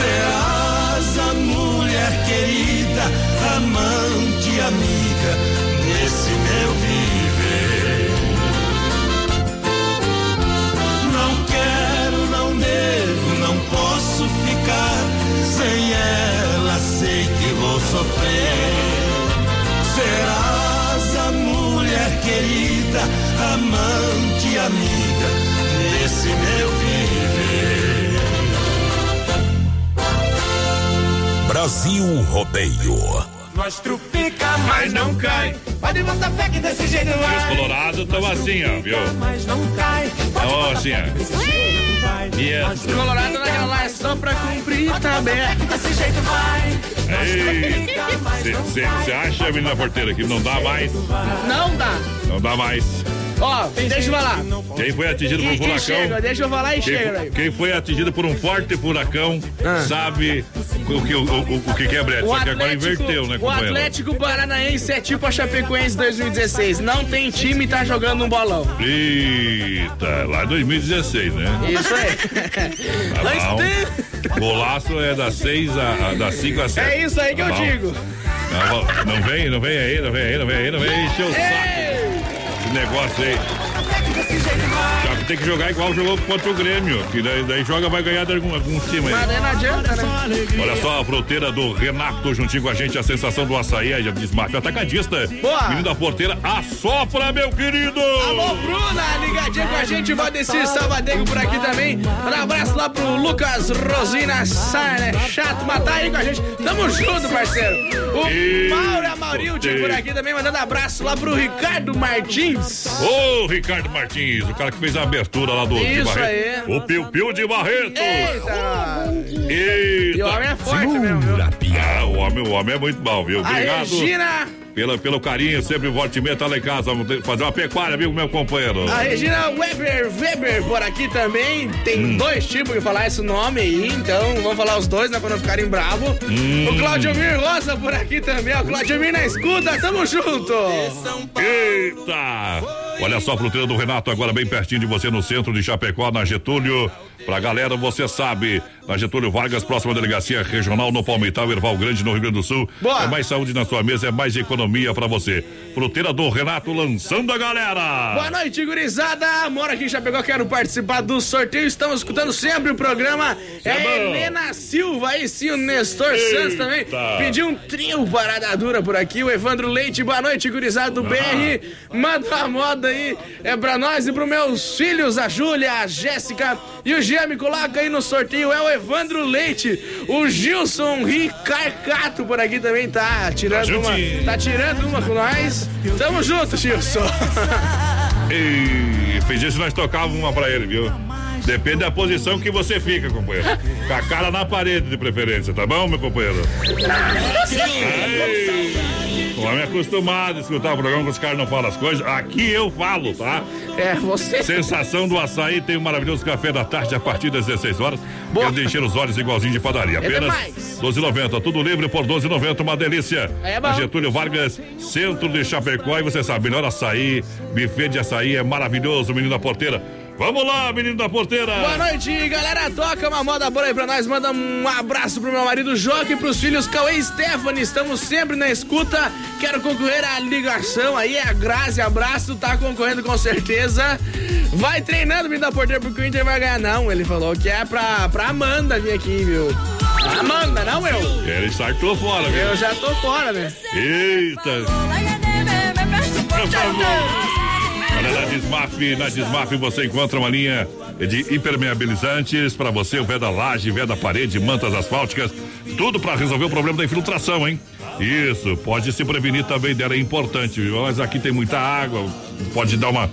Mulher querida, amante, amiga nesse meu viver. Não quero, não devo, não posso ficar sem ela. Sei que vou sofrer. Serás a mulher querida, amante, amiga nesse meu viver. Brasil Rodeio. Nós trupica, mas não cai. Pode botar fé que desse jeito E os vai. colorados estão assim, ó, viu? Mas não cai. Ó, assim, ó. E é- Colorado naquela lá é só pra cumprir tabela. Desse jeito vai. Você acha, menina porteira, que não dá mais? Não dá. Não dá mais. Ó, deixa eu falar. Quem foi atingido por um furacão? chega, deixa eu falar e Quem, chega, velho. quem foi atingido por um forte furacão Ah. sabe o que, o, o, o que que é brete. Só que agora inverteu, né, o companheiro? Atlético Paranaense é tipo a Chapecoense 2016. Não tem time e tá jogando um bolão. Eita, lá em 2016, né? Isso aí. Tá Mas bom. tem- Golaço é das 6 a, a das 5 a 7. É isso aí que eu Tá bom. digo. Tá bom. Não vem, não vem aí, não vem aí, não vem aí, não vem encher o saco. Esse negócio aí. Tem que jogar igual jogou contra o Grêmio. Que daí, daí joga, vai ganhar de algum, algum time Mas aí. daí não adianta, né? Olha só a fronteira do Renato juntinho com a gente, a sensação do açaí, diz Mafia Atacadista. Boa. Menino da porteira, assopra, meu querido! Alô, Bruna, ligadinha com a gente, Valdecir Salvadego por aqui também. Um abraço lá pro Lucas Rosina Sá, né? Chato, mas tá aí com a gente. Tamo junto, parceiro. O E- Mauro Amaurilde por aqui também, mandando abraço lá pro Ricardo Martins. Ô, Ricardo Martins, o cara que fez a abertura lá do de Isso Barreto. O Piu Piu de Barreto. Eita! Eita. E o homem é forte mesmo, viu? Ah, o homem, o homem é muito bom, viu? A Obrigado. Regina, Pelo, pelo carinho, sempre volte e meia, tá lá em casa. Fazer uma pecuária, viu, meu companheiro? a Regina Weber, Weber por aqui também. Tem Hum. dois tipos que falar esse nome aí, então vamos falar os dois, né, pra não ficarem bravos. Hum. O Claudio Mir Rosa por aqui também, ó. Claudio Mir na escuta, tamo junto. Eita! Olha só, fruteira do Renato, agora bem pertinho de você, no centro de Chapecó, na Getúlio. Pra galera, você sabe, na Getúlio Vargas, próxima delegacia regional no Palmital, Erval Grande, no Rio Grande do Sul. Boa. É mais saúde na sua mesa, é mais economia pra você. Fruteira do Renato lançando a galera! Boa noite, gurizada. Moro aqui em Chapecó, quero participar do sorteio. Estamos escutando sempre o programa. É a bom. Helena Silva, aí sim, o Nestor Eita. Santos também. Pediu um trio parada dura por aqui. O Evandro Leite, boa noite, gurizada do BR. Manda uma moda aí. É pra nós e pros meus filhos, a Júlia, a Jéssica e o Me coloca aí no sorteio. É o Evandro Leite. O Gilson Ricarcato por aqui também tá tirando Tá uma. Tá tirando uma com nós. Tamo junto, Gilson. E fez isso nós tocávamos uma pra ele, viu? Depende da posição que você fica, companheiro. Com a cara na parede, de preferência, tá bom, meu companheiro? Ei, o homem é acostumado a escutar o programa que os caras não falam as coisas. Aqui eu falo, tá? É, você. Sensação do açaí tem um maravilhoso café da tarde a partir das 16 horas. Quer de encher os olhos igualzinho de padaria. É Apenas demais. 12,90. Tudo livre por 12,90. Uma delícia. É bom. Getúlio Vargas, centro de Chapecó. E você sabe, melhor açaí, buffet de açaí é maravilhoso, menino da porteira. Vamos lá, menino da porteira. Boa noite, galera. Toca uma moda boa aí pra nós. Manda um abraço pro meu marido Joque e pros filhos Cauê e Stephanie. Estamos sempre na escuta. Quero concorrer à ligação aí. É a Grazi, abraço. Tá concorrendo com certeza. Vai treinando, menino da porteira, porque o Inter vai ganhar. Não, ele falou que é pra, pra Amanda vir aqui, viu? Amanda, não eu. Ele startou fora, viu? Eu já tô fora, né? Eita. Por favor. Olha, na Desmaf, na Desmaf você encontra uma linha de impermeabilizantes para você, o veda laje, veda parede, mantas asfálticas, tudo para resolver o problema da infiltração, hein? Isso, pode se prevenir também dela, é importante, viu? Mas aqui tem muita água, pode dar uma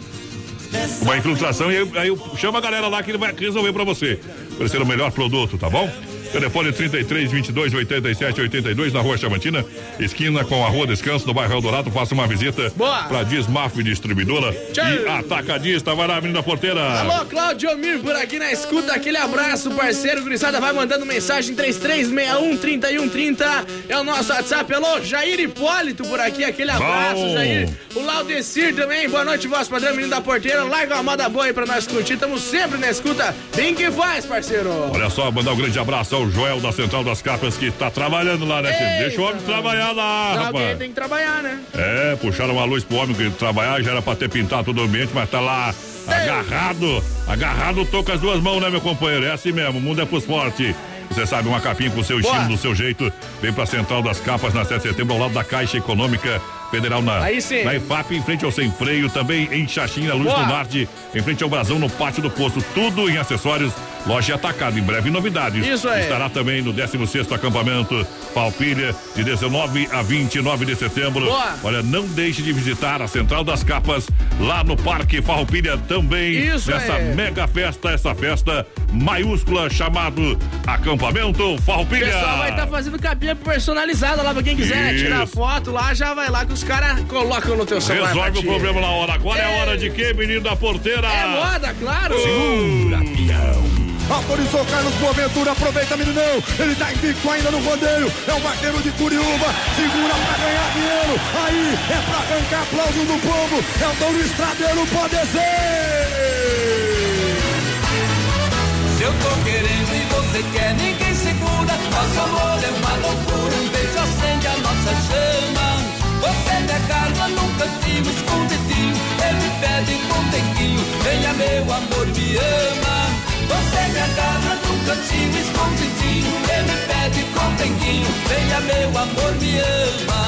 uma infiltração e aí, aí chama a galera lá que ele vai resolver pra você. Oferecer o melhor produto, tá bom? Telefone 33 22 87 82 na Rua Chamantina, esquina com a Rua Descanso, no bairro Eldorado. Faça uma visita Boa. pra Dismaf Distribuidora Tchau. e Atacadista. Vai lá, menina porteira. Alô, Claudio Mir por aqui na escuta. Aquele abraço, parceiro. Gurizada, vai mandando mensagem 3361-3130. É o nosso WhatsApp. Alô, Jair Hipólito por aqui. Aquele abraço, Bom. Jair. O Laudecir também. Boa noite, voz padrão, menino da porteira. Larga uma moda boa aí pra nós curtir. Tamo sempre na escuta. Bem que faz, parceiro. Olha só, mandar um grande abraço ao Joel da Central das Capas que tá trabalhando lá, né? filho? Deixa o homem trabalhar lá, Alguém rapaz. tem que trabalhar, né? É, puxaram uma luz pro homem que trabalhar, já era pra ter pintado todo o ambiente, mas tá lá agarrado, agarrado, tô com as duas mãos, né, meu companheiro? É assim mesmo, o mundo é pros fortes. Você sabe, uma capinha com o seu estilo, do seu jeito. Vem pra Central das Capas na 7 de setembro, ao lado da Caixa Econômica Federal na, Aí sim. na IFAP, em frente ao Sem Freio, também em Xaxim, na Luz Boa. do Norte, em frente ao Brasão, no Pátio do Poço. Tudo em acessórios, loja atacada. Em breve, novidades. Isso aí. Estará também no 16º acampamento Palpilha, de 19 a 29 de setembro. Boa. Olha, não deixe de visitar a Central das Capas, lá no Parque Farroupilha também. Isso Nessa aí. mega festa, essa festa maiúscula chamado Acampamento O Farroupilha. pessoal vai estar fazendo capinha personalizada lá pra quem quiser né? Isso. tirar foto lá, já vai lá que os caras colocam no teu celular. Resolve o problema na hora. Agora é hora de quê, menino da porteira? É moda, claro. Segura, Autorizou Carlos Boaventura, aproveita meninão, ele tá invicto ainda no rodeio, é o vaqueiro de Curiúba, segura pra ganhar dinheiro, aí é pra arrancar aplauso do povo, é o Douro Estradeiro, pode ser! Se eu tô querendo e você quer, ninguém segura. Nosso amor é uma loucura, um beijo acende a nossa chama. Você me agarra num cantinho escondidinho, ele pede com tequinho, venha meu amor, me ama. Você me agarra num cantinho escondidinho, ele me pede com tequinho, venha meu amor, me ama.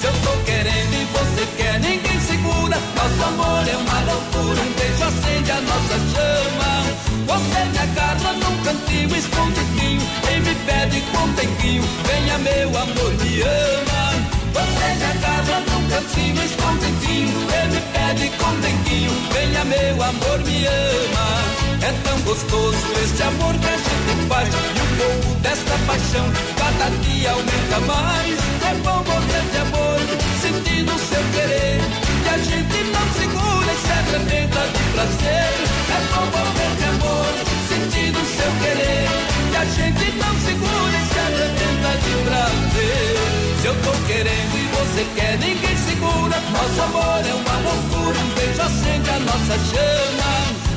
Se eu tô querendo e você quer, ninguém segura. Nosso amor é uma loucura, um beijo acende a nossa chama. Você me agarra num cantinho escondidinho e me pede com tequinho, venha meu amor, me ama. Você me agarra num cantinho escondidinho e me pede com tequinho, venha meu amor, me ama. É tão gostoso este amor que a gente faz e o fogo desta paixão cada dia aumenta mais. É bom morrer de amor, sentindo seu querer. E a gente não segura e se arrebenta de prazer. É bom morrer de amor, sentindo seu querer. E a gente você quer, ninguém segura. Nosso amor é uma loucura, um beijo acende a nossa chama.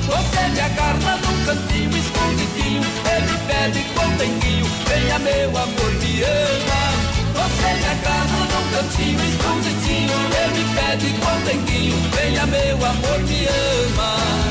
Você me agarra num cantinho escondidinho. Ele pede com denguinho Venha meu amor, me ama. Você me agarra num cantinho escondidinho. Ele pede com denguinho Venha meu amor, me ama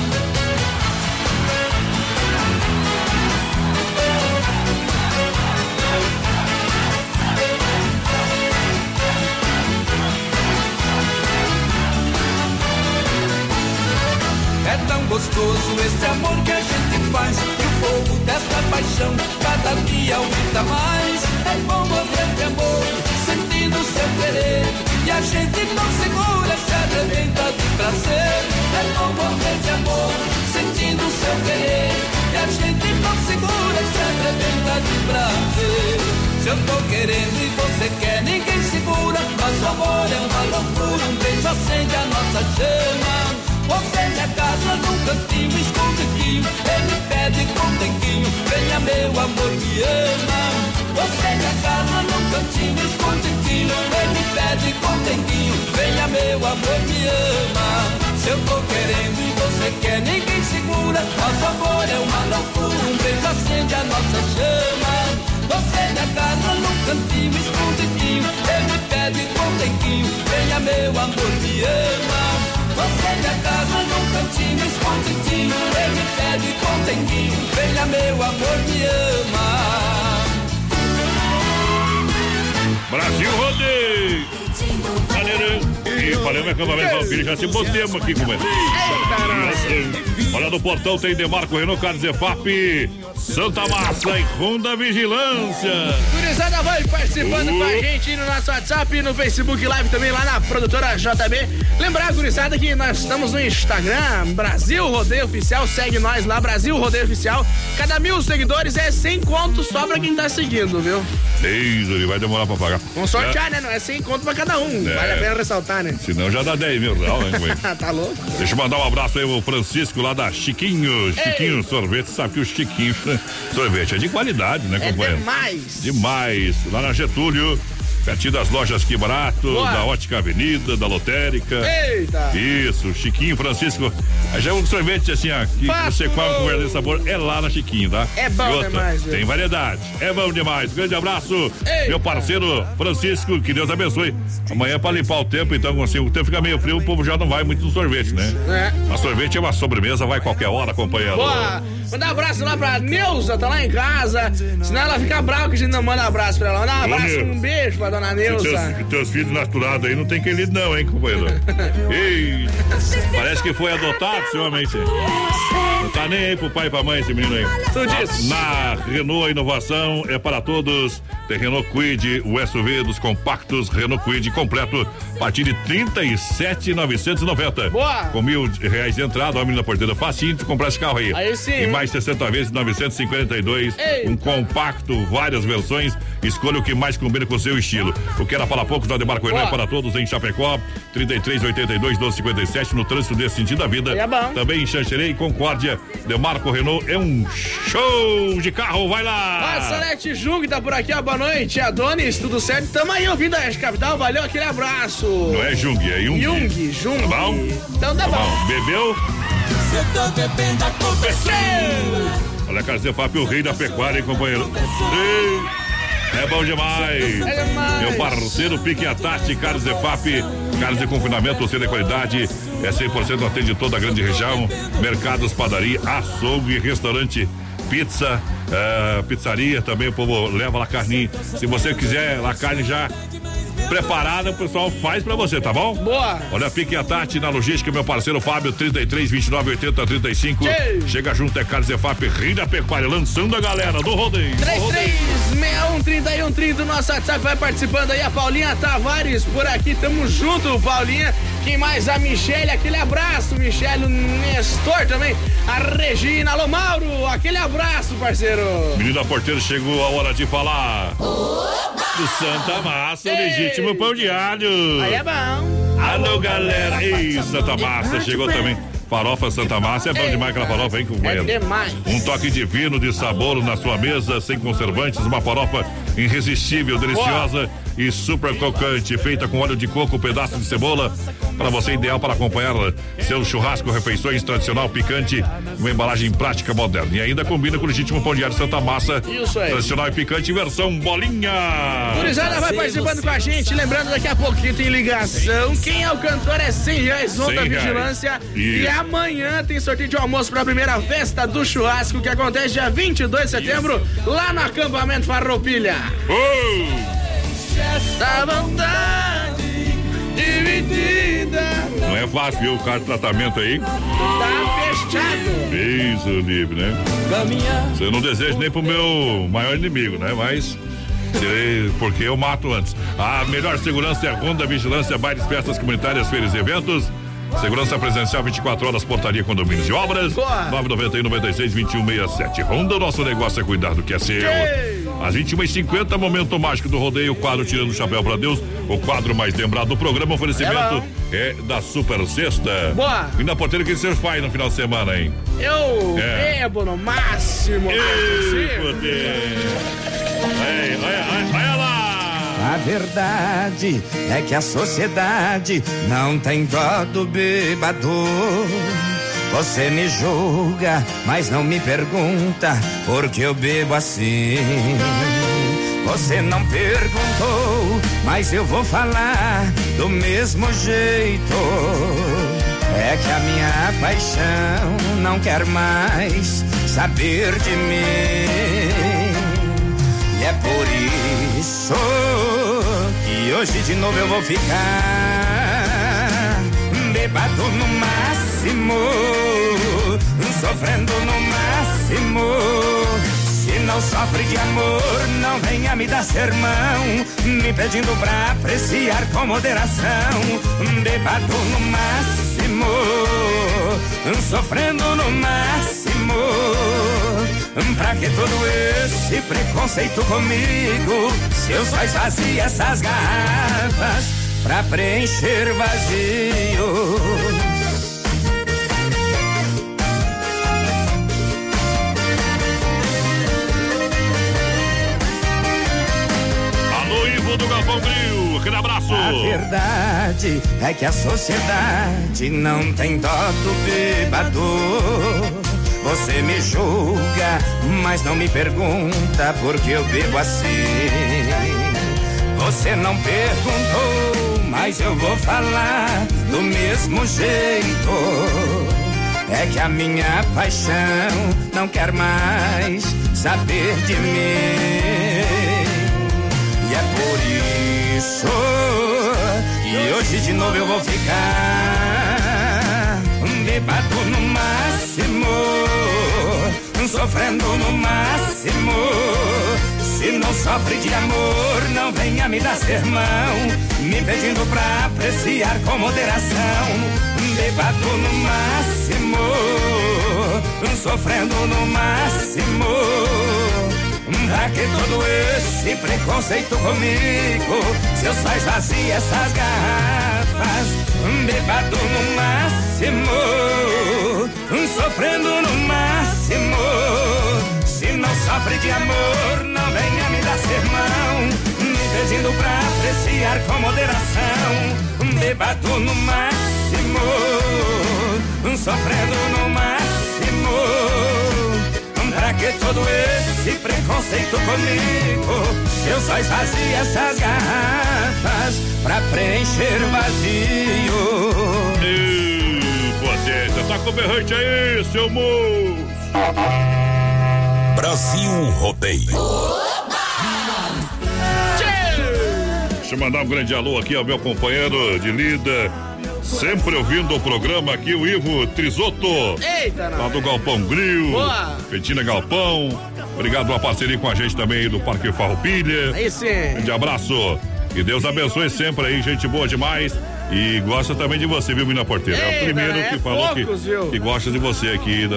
É tão gostoso esse amor que a gente faz. E o fogo desta paixão cada dia aumenta mais. É bom morrer de amor, sentindo seu querer. E a gente não segura, se arrebenta de prazer. É bom morrer de amor, sentindo seu querer. E a gente não segura, se arrebenta de prazer. Se eu tô querendo e você quer, ninguém segura. Nosso amor é uma loucura, um beijo acende a nossa chama. Você me agarra num cantinho escondidinho Ele pede com denguinho Venha meu amor, me ama. Você me agarra num cantinho escondidinho Ele pede com denguinho Venha meu amor, me ama. Se eu tô querendo e você quer, ninguém segura. Nosso amor é uma loucura Um beijo acende a nossa chama. Você me agarra num cantinho escondidinho Ele pede com denguinho Venha meu amor, me ama você me agarra num cantinho escondidinho Ele pede com denguinho Venha meu amor, me ama. Brasil Rodeio! Falando em acampamento Valpira, já se botemos aqui, companheiro. Olha, no portão tem Demarco Renault, Carlos Efap, Santa Massa e Honda Vigilância. Gurizada vai participando Uh. com a gente no nosso WhatsApp, no Facebook Live também lá na produtora JB. Lembrar, gurizada, que nós estamos no Instagram, Brasil Rodeio Oficial, segue nós lá, Brasil Rodeio Oficial. Cada mil seguidores é 100 conto só pra quem tá seguindo, viu? Eis, ele vai demorar pra pagar. Vamos sortear, né? Não é 100 conto pra cada um. É. Vale a pena ressaltar, né? Senão já dá 10 mil real, hein, companheiro? tá louco? Deixa eu mandar um abraço aí ao Francisco lá da Chiquinho. Chiquinho Sorvete, sabe que o Chiquinho Sorvete é de qualidade, né, É companheiro? demais. Demais. Lá na Getúlio, pertinho das lojas Que Barato, Boa. da Ótica Avenida, da Lotérica. Eita! Isso, Chiquinho Francisco. Aí já é um sorvete assim, ó, que Papo. você come com verdadeiro sabor, é lá na Chiquinho, tá? É bom outra, demais? Tem variedade. É bom demais. Grande abraço, Eita. meu parceiro Francisco, que Deus abençoe. Amanhã é pra limpar o tempo, então assim, o tempo fica meio frio, o povo já não vai muito no sorvete, né? É. Mas sorvete é uma sobremesa, vai qualquer hora, companheiro. Boa! Mandar um abraço lá pra Neuza, tá lá em casa. Senão ela fica brava que a gente não manda abraço pra ela. Mandar um abraço, um beijo pra dona E Neuza. teus, teus filhos naturados aí não tem quem lide não, hein, companheiro? Ei, parece que foi adotado esse homem. Não tá nem pro pai e pra mãe esse menino aí. Tu disse. Na Renault a inovação é para todos. Tem Renault Quid, o SUV dos compactos Renault Quid completo a partir de 37,990. Boa. Com mil reais de entrada, homem na porteira, facinho de comprar esse carro aí. Aí sim, E mais 60 vezes 952. Eita. Um compacto, várias versões. Escolha o que mais combina com o seu estilo. O que era para poucos, da Demarco Renault é para todos em Chapecó, 3382 1257 no trânsito desse sentido da vida. É bom. Também em Xanxerê e Concórdia. Demarco Renault é um show de carro, vai lá! A Salete Jung tá por aqui, ó. Boa noite. Adonis, tudo certo? Tamo aí ouvindo a Oeste Capital. Valeu, aquele abraço. Não é Jung, é Jung. Jung, Jung. Tá bom? Então tá, Tá bom. bom. Bebeu? Se eu tô bebendo, aconteceu. Olha, Carlos Zefap, o rei da pecuária, hein, companheiro? Ei, É bom demais. É demais. Meu parceiro Pique Atati, Carlos Zefap, carnes de confinamento, você de qualidade, é 100% atende toda a grande região, mercados, padaria, açougue, restaurante, pizza, eh, pizzaria, também o povo leva lá carninha. Se você quiser lá carne já preparada, o pessoal faz pra você, tá bom? Boa. Olha, Pique a Tati na logística, meu parceiro Fábio, 33, 29, 80, 35. Tchê. Chega junto, é Carlos Zefap, Rio da Pecuária, lançando a galera do rodeio. do rodeio. 3361 3130 do nosso WhatsApp vai participando aí. A Paulinha Tavares por aqui. Tamo junto, Paulinha. Quem mais? A Michele, aquele abraço, Michele, o Nestor também. A Regina, alô Mauro, aquele abraço, parceiro. Menina porteira, chegou a hora de falar. Do Santa Massa, o legítimo pão de alho. Aí é bom. Alô, galera. Ei, Santa Massa, chegou também. Farofa Santa Massa é bom demais aquela farofa, hein, companheiro? É demais. Um toque divino de sabor na sua mesa, sem conservantes, uma farofa irresistível, deliciosa e super crocante, feita com óleo de coco, pedaço de cebola, para você ideal para acompanhar seu churrasco, refeições tradicional, picante, uma embalagem prática moderna. E ainda combina com o legítimo pão de alho Santa Massa, Isso aí. tradicional e picante, versão bolinha. Gurizada vai participando com a gente, lembrando daqui a pouquinho tem ligação. Quem é o cantor é 100 reais, Onda 100 reais. Vigilância. Isso. E amanhã tem sorteio de almoço para a primeira festa do churrasco que acontece dia 22 de setembro lá no acampamento Farroupilha. Esta vontade dividida Não é fácil, viu? O cara de tratamento aí. tá fechado. Isso, livre, né? Você não deseja nem pro meu maior inimigo, né? Mas. Porque eu mato antes. A melhor segurança é a Ronda Vigilância, bailes, festas comunitárias, feiras e eventos. Segurança presencial 24 horas, portaria, condomínios e obras. 991 96 2167. Ronda, o nosso negócio é cuidar do que é seu. Às 21h50, momento mágico do rodeio, quadro Tirando o Chapéu pra Deus, o quadro mais lembrado do programa. Oferecimento é, da Super Sexta. Boa. E na porteira que você faz no final de semana, hein? Eu É. bebo no máximo. Ei, olha, olha, olha lá! A verdade é que a sociedade não tem dó do bêbado. Você me julga, mas não me pergunta por que eu bebo assim. Você não perguntou, mas eu vou falar do mesmo jeito. É que a minha paixão não quer mais saber de mim. E é por isso que hoje de novo eu vou ficar bebado no máximo, sofrendo no máximo. Se não sofre de amor, não venha me dar sermão, me pedindo pra apreciar com moderação. Bebado no máximo, sofrendo no máximo. Pra que todo esse preconceito comigo? Se eu esvazio essas garrafas pra preencher vazios. Alô, Ivo do Galpão Bril, aquele abraço! A verdade é que a sociedade não tem dó do bêbado. Você me julga, mas não me pergunta por que eu bebo assim. Você não perguntou, mas eu vou falar do mesmo jeito. É que a minha paixão não quer mais saber de mim. E é por isso que hoje de novo eu vou ficar bebado no máximo, sofrendo no máximo. Se não sofre de amor, não venha me dar sermão, me pedindo pra apreciar com moderação. Bebado no máximo, sofrendo no máximo. Pra que todo esse preconceito comigo? Se eu só esvazio essas garrafas, bebado no máximo, sofrendo no máximo. Se não sofre de amor, sermão, me pedindo pra apreciar com moderação. Bebado no máximo, sofrendo no máximo. Pra que todo esse preconceito comigo? Eu só esvazio essas garrafas pra preencher vazio. Ih, potência, tá com berrante aí, seu moço! Brasil Rodeio. Deixa eu mandar um grande alô aqui ao meu companheiro de lida, sempre ouvindo o programa aqui, o Ivo Trisotto. Eita, Lá do Galpão Grill. Boa. Petina Galpão. Obrigado pela parceria com a gente também aí do Parque Farroupilha. Aí sim. Grande abraço. Que Deus abençoe sempre aí, gente boa demais. E gosta também de você, viu, Mina Porteira? é o Eita, primeiro é que falou poucos, que, que gosta de você aqui. da-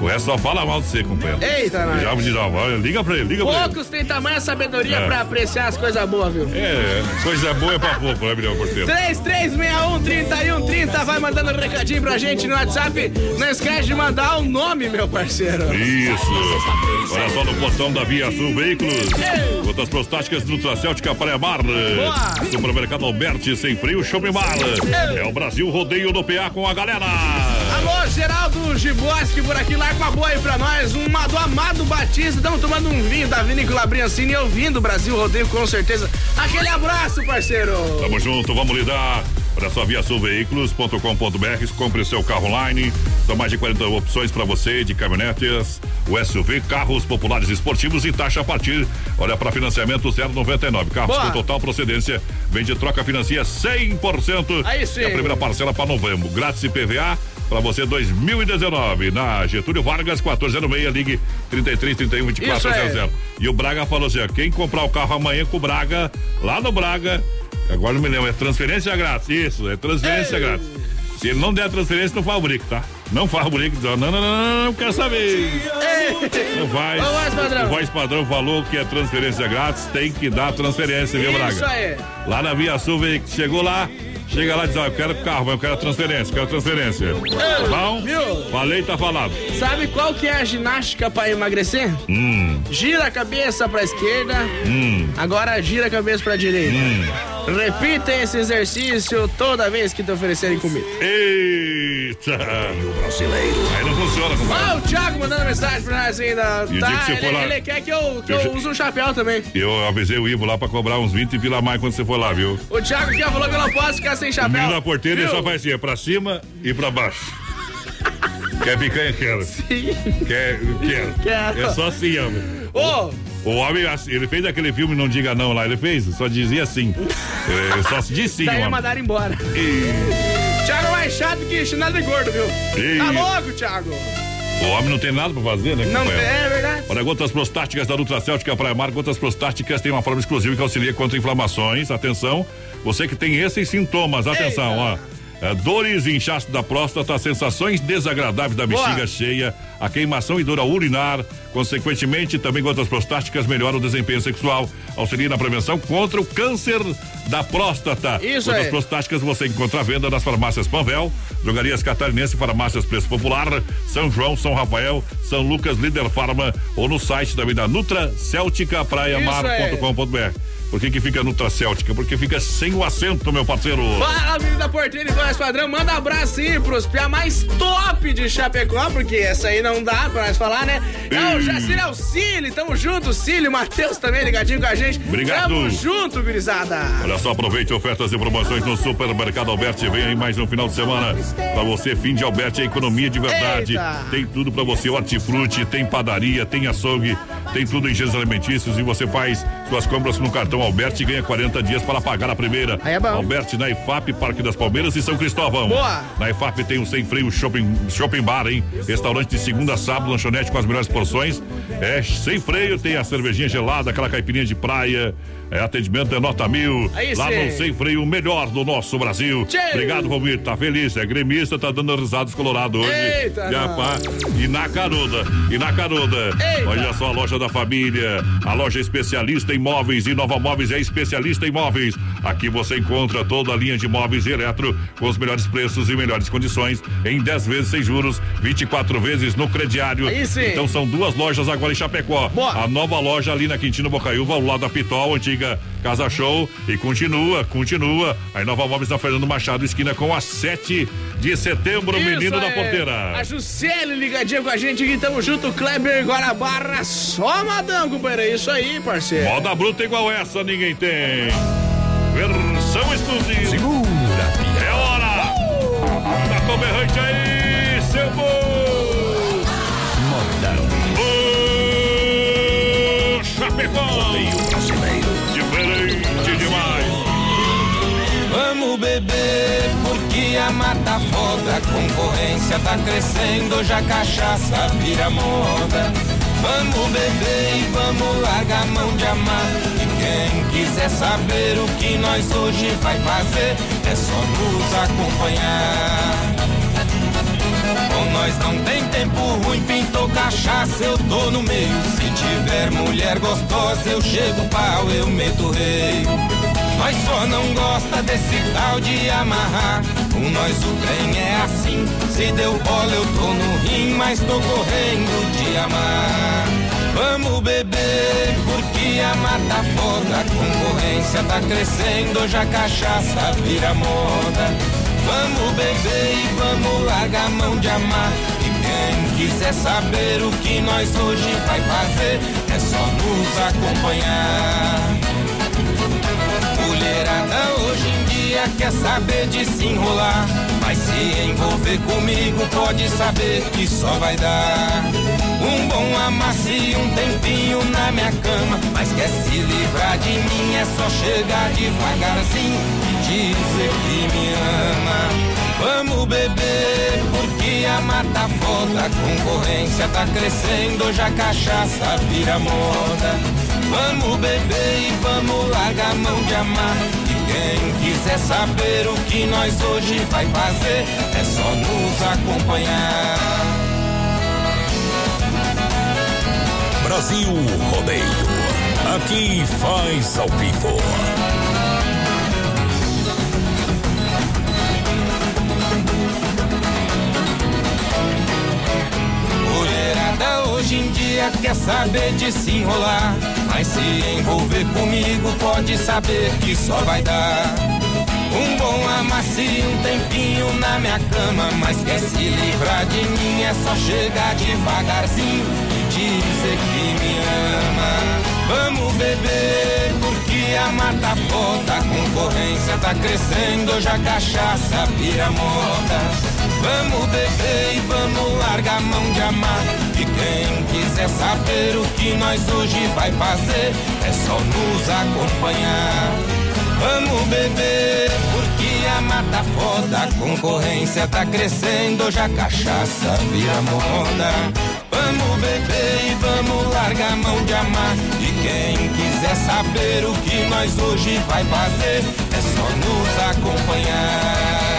o resto só fala mal de você, companheiro. Eita, nós. Já me diz, liga pra ele, liga pra ele. Poucos têm tamanha sabedoria É. pra apreciar as coisas boas, viu? É, coisa boa é pra pouco, né, Mina Porteira? 3361-3130, vai mandando um recadinho pra gente no WhatsApp. Não esquece de mandar o nome, meu parceiro. Isso. Olha só no portão da Via Sul Veículos. Gotas prostáticas Nutracêutica Praia Mar. Supermercado Alberti sem frio, Shopping Bar. É o Brasil Rodeio no PA com a galera. Geraldo Giboski por aqui, larga uma boa aí pra nós. Uma do Amado Batista, estamos tomando um vinho da Vinícola Briancini e ouvindo o Brasil Rodeio com certeza. Aquele abraço, parceiro. Tamo junto, vamos lidar. Olha só, via sulveículos.com.br, compre seu carro online. São mais de 40 opções para você de caminhonetes, o SUV, carros populares esportivos e taxa a partir. Olha, para financiamento 0,99. Carros Boa. com total procedência. Vende troca financia 100%. Aí sim. E a primeira parcela para novembro. Grátis IPVA para você 2019. Na Getúlio Vargas, 1406, ligue 33 31 24 Isso aí. 00. E o Braga falou assim: ó, quem comprar o carro amanhã com o Braga, lá no Braga, agora não me lembro, é transferência grátis. Isso, é transferência grátis. Se ele não der a transferência, não brico, tá? Não brico, não, não, não, não, não, não quero saber. Não vai. O voz padrão falou que é transferência grátis, tem que dar transferência, viu, Braga? Isso aí. Lá na Via Sul, chegou lá, chega lá e diz, ó, eu quero carro, mas eu quero transferência, quero transferência. Tá bom? Viu? Falei, tá falado. Sabe qual que é a ginástica pra emagrecer? Hum, Gira a cabeça pra esquerda, hum. agora gira a cabeça pra direita. Repita esse exercício toda vez que te oferecerem comida. Eita! o brasileiro. Aí não funciona, compadre. Ah, o Thiago mandando mensagem pra nós ainda. E Tá, dia que você ele, for lá- ele quer que eu, que Eu eu, use um chapéu também. Eu avisei o Ivo lá pra cobrar uns 20 pila a mais quando você for lá, viu? O Thiago aqui ó, falou que eu não posso ficar sem O chapéu. menino da porteira só faz assim, é pra cima e pra baixo. Quer picanha? Quero. Sim. Quer? Quero. Quero. É só assim, homem. Ô, O homem, assim, ele fez aquele filme Não Diga Não lá, ele fez? Só dizia sim. É, só se diz sim, daí mandaram embora. E- Thiago é mais chato que chinelo de gordo, viu? Ih. Tá louco, Thiago? O homem não tem nada pra fazer, né? Não companheiro? é verdade. Olha, gotas prostáticas da Nutracêutica Praia Mar, gotas prostáticas tem uma forma exclusiva que auxilia contra inflamações. Atenção, você que tem esses sintomas, atenção, ó. É, dores e inchaço da próstata, sensações desagradáveis da Boa. bexiga cheia, a queimação e dor ao urinar. Consequentemente, também gotas prostáticas melhoram o desempenho sexual, auxilia na prevenção contra o câncer da próstata. Isso gotas aí. prostáticas você encontra à venda nas farmácias Panvel, drogarias catarinense, farmácias Preço Popular, São João, São Rafael, São Lucas, Líder Farma ou no site também da Nutra Céltica Praiamar.com.br. Por que que fica Nutra Céltica? Porque fica sem o acento, meu parceiro. Fala, menino da porteira e voz padrão, manda um abraço aí pros pia mais top de Chapecó, porque essa aí não dá pra nós falar, né? É o Jacir Auxílio, tamo junto, Cílio, Matheus também ligadinho com a gente. Obrigado. Tamo junto, gurizada. Olha só, aproveite ofertas e promoções no Supermercado Alberti. Vem aí mais um final de semana pra você. Fim de Alberti, é economia de verdade. Eita. Tem tudo pra você: hortifruti, tem padaria, tem açougue, tem tudo em gêneros alimentícios. E você faz suas compras no cartão Alberti e ganha 40 dias para pagar a primeira. Aí é bom. Alberti na IFAP, Parque das Palmeiras e São Cristóvão. Boa. Na IFAP tem o Sem Freio Shopping, shopping Bar, hein? Restaurante de segunda a sábado, lanchonete com as melhores porções. É sem freio, tem a cervejinha gelada, aquela caipirinha de praia. É, atendimento é nota mil. Aí Lá sim. no Sem Freio, o melhor do nosso Brasil. Tchê. Obrigado, Romir. Tá feliz, é gremista, tá dando risadas colorado hoje. Eita, e, não. e na caruda, e na caruda. Eita. Olha só a loja da família, a loja especialista em móveis e Nova Móveis é especialista em móveis. Aqui você encontra toda a linha de móveis e eletro com os melhores preços e melhores condições em 10 vezes sem juros, 24 vezes no crediário. Aí sim. Então são duas lojas agora em Chapecó. Boa. A nova loja ali na Quintino Bocaiúva, ao lado da Pitol, antiga Casa Show. E continua, continua. Aí Nova Móveis na Fernando Machado, esquina com a 7 de setembro, Isso menino da porteira. A Juscelio ligadinha com a gente aqui, tamo junto, Kleber Guarabarra, só madão, companheiro. É isso aí, parceiro. Moda bruta igual essa ninguém tem. Versão exclusiva. Segura, É hora. Tá com berrante aí, seu bom. Modão. Ô, Chapecó. Vamos beber, porque a mata foda. A concorrência tá crescendo, já cachaça vira moda. Vamos beber e vamos largar a mão de amar. E quem quiser saber o que nós hoje vai fazer, é só nos acompanhar. Com nós não tem tempo ruim, pintou cachaça, eu tô no meio. Se tiver mulher gostosa, eu chego pau, eu meto rei. Nós só não gosta desse tal de amarrar. Com nós o trem é assim. Se deu bola, eu tô no rim, mas tô correndo de amar. Vamos beber, porque a mata foda. A concorrência tá crescendo, já cachaça vira moda. Vamos beber e vamos largar a mão de amar. E quem quiser saber o que nós hoje vai fazer, é só nos acompanhar. Mulherada hoje em dia quer saber de se enrolar. Mas se envolver comigo, pode saber que só vai dar. Um bom amasso e um tempinho na minha cama. Mas quer se livrar de mim, é só chegar devagarzinho e dizer que me ama. Vamos beber, porque a mata foda, a concorrência tá crescendo, já cachaça vira moda. Vamos beber e vamos largar a mão de amar. Quem quiser saber o que nós hoje vai fazer, é só nos acompanhar. Brasil Rodeio. Aqui faz ao vivo. Mulherada hoje em dia quer saber de se enrolar. Mas se envolver comigo, pode saber que só vai dar. Um bom amacio, um tempinho na minha cama. Mas quer se livrar de mim, é só chegar devagarzinho e dizer que me ama. Vamos beber, porque a mata foda, a concorrência tá crescendo, já cachaça vira moda. Vamos beber e vamos largar a mão de amar. E quem quiser saber o que nós hoje vai fazer, é só nos acompanhar. Vamos beber, porque a mata foda, a concorrência tá crescendo, já cachaça vira moda. Vamos beber e vamos largar a mão de amar. E quem quiser saber o que nós hoje vai fazer, é só nos acompanhar.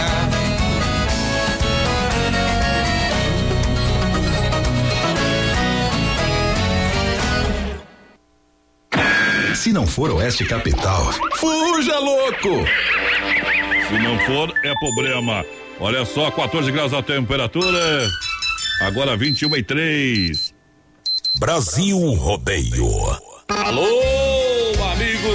Se não for Oeste Capital, fuja louco! Se não for, é problema. Olha só, 14 graus a temperatura. Agora 21 e 3. Brasil Rodeio. Alô,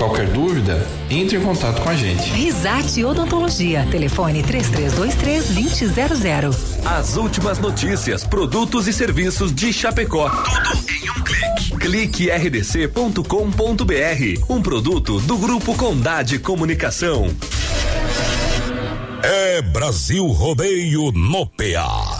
Qualquer dúvida, entre em contato com a gente. Risate Odontologia. Telefone 3323 2000. As últimas notícias, produtos e serviços de Chapecó. Tudo em um clique. Clique rdc.com.br. Um produto do Grupo Condade Comunicação. É Brasil Rodeio no PA.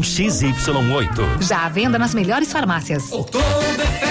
XY8. Já à venda nas melhores farmácias. Outubro é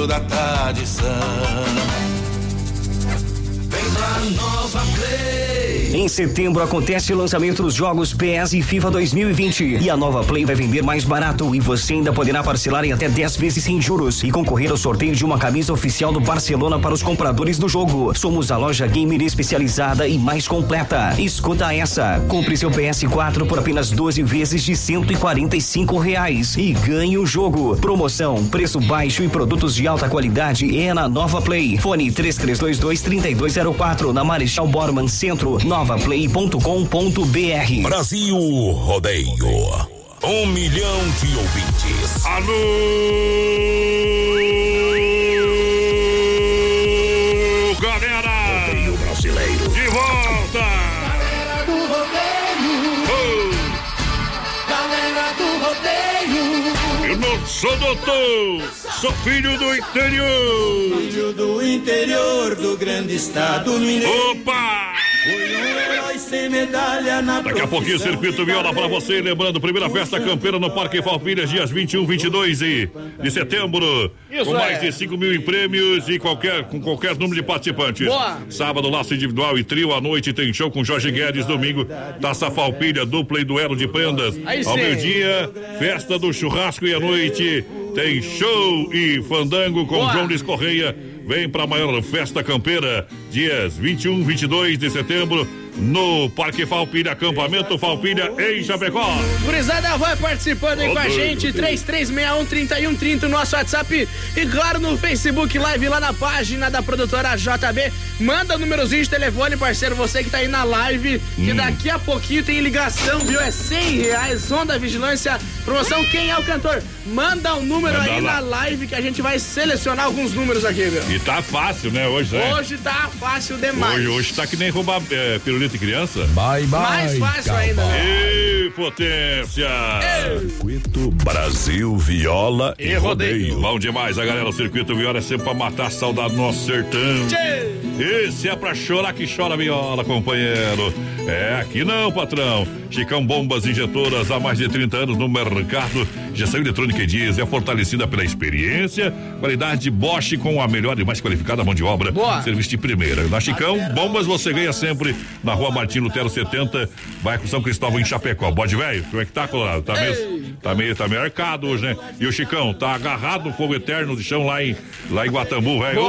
da tradição. Vem pra Nova Play. Em setembro acontece o lançamento dos jogos PS e FIFA 2020 e a Nova Play vai vender mais barato e você ainda poderá parcelar em até 10 vezes sem juros e concorrer ao sorteio de uma camisa oficial do Barcelona para os compradores do jogo. Somos a loja gamer especializada e mais completa. Escuta essa, compre seu PS4 por apenas 12 vezes de 145 reais e ganhe o jogo. Promoção, preço baixo e produtos de alta qualidade é na Nova Play. Fone 3322 3204 na Marechal Borman Centro, novaplay.com.br. Brasil Rodeio. Um milhão de ouvintes. Alô, galera! Rodeio brasileiro. De volta! Galera do rodeio. Galera do rodeio. Eu não sou doutor, sou filho do interior. Filho do interior do grande estado mineiro. Opa! Sem medalha na Daqui a pouquinho, Circuito Viola para você. Lembrando, primeira festa campeira no Parque Falpilhas, dias 21, 22 e de setembro. Isso com mais é. de 5 mil em prêmios e qualquer, com qualquer número de participantes. Boa. Sábado, laço individual e trio. À noite tem show com Jorge Guedes. Domingo, taça Falpilha, dupla e duelo de prendas. Aí Ao meio-dia, festa do churrasco e à noite tem show e fandango com Boa. João Luiz Correia. Vem para a maior festa campeira, dias 21, 22 de setembro, no Parque Falpilha, acampamento Falpilha em Chapecó. Gurizada, vai participando aí com a gente, doido. 3361-3130, nosso WhatsApp e claro no Facebook Live lá na página da produtora JB. Manda o númerozinho de telefone, parceiro, você que tá aí na live, que Hum. daqui a pouquinho tem ligação, viu? É 100 reais, onda vigilância, promoção, quem é o cantor? Manda o número Manda aí lá. na live que a gente vai selecionar alguns números aqui, viu? E tá fácil, né, hoje, né? Hoje tá fácil demais. Hoje, hoje tá que nem roubar é, pirulito de criança. Bye, bye. Mais fácil ainda. Ei, potência! Circuito Brasil Viola e, E rodeio. rodeio. Bom demais, a galera. O circuito viola é sempre pra matar a saudade do nosso sertão. Esse é pra chorar que chora viola, companheiro. É, aqui não, patrão. Chicão Bombas Injetoras há mais de 30 anos no mercado. Gestão eletrônica e diesel é fortalecida pela experiência, qualidade Bosch com a melhor e mais qualificada mão de obra. Boa. Serviço de primeira. Na Chicão, bombas você ganha sempre na rua Martim Lutero 70, vai com São Cristóvão em Chapecó. Bode velho, como é que tá, Colorado? Tá meio, tá meio, tá meio arcado hoje, né? E o Chicão tá agarrado no fogo eterno de chão lá em, lá em Guatambu, velho.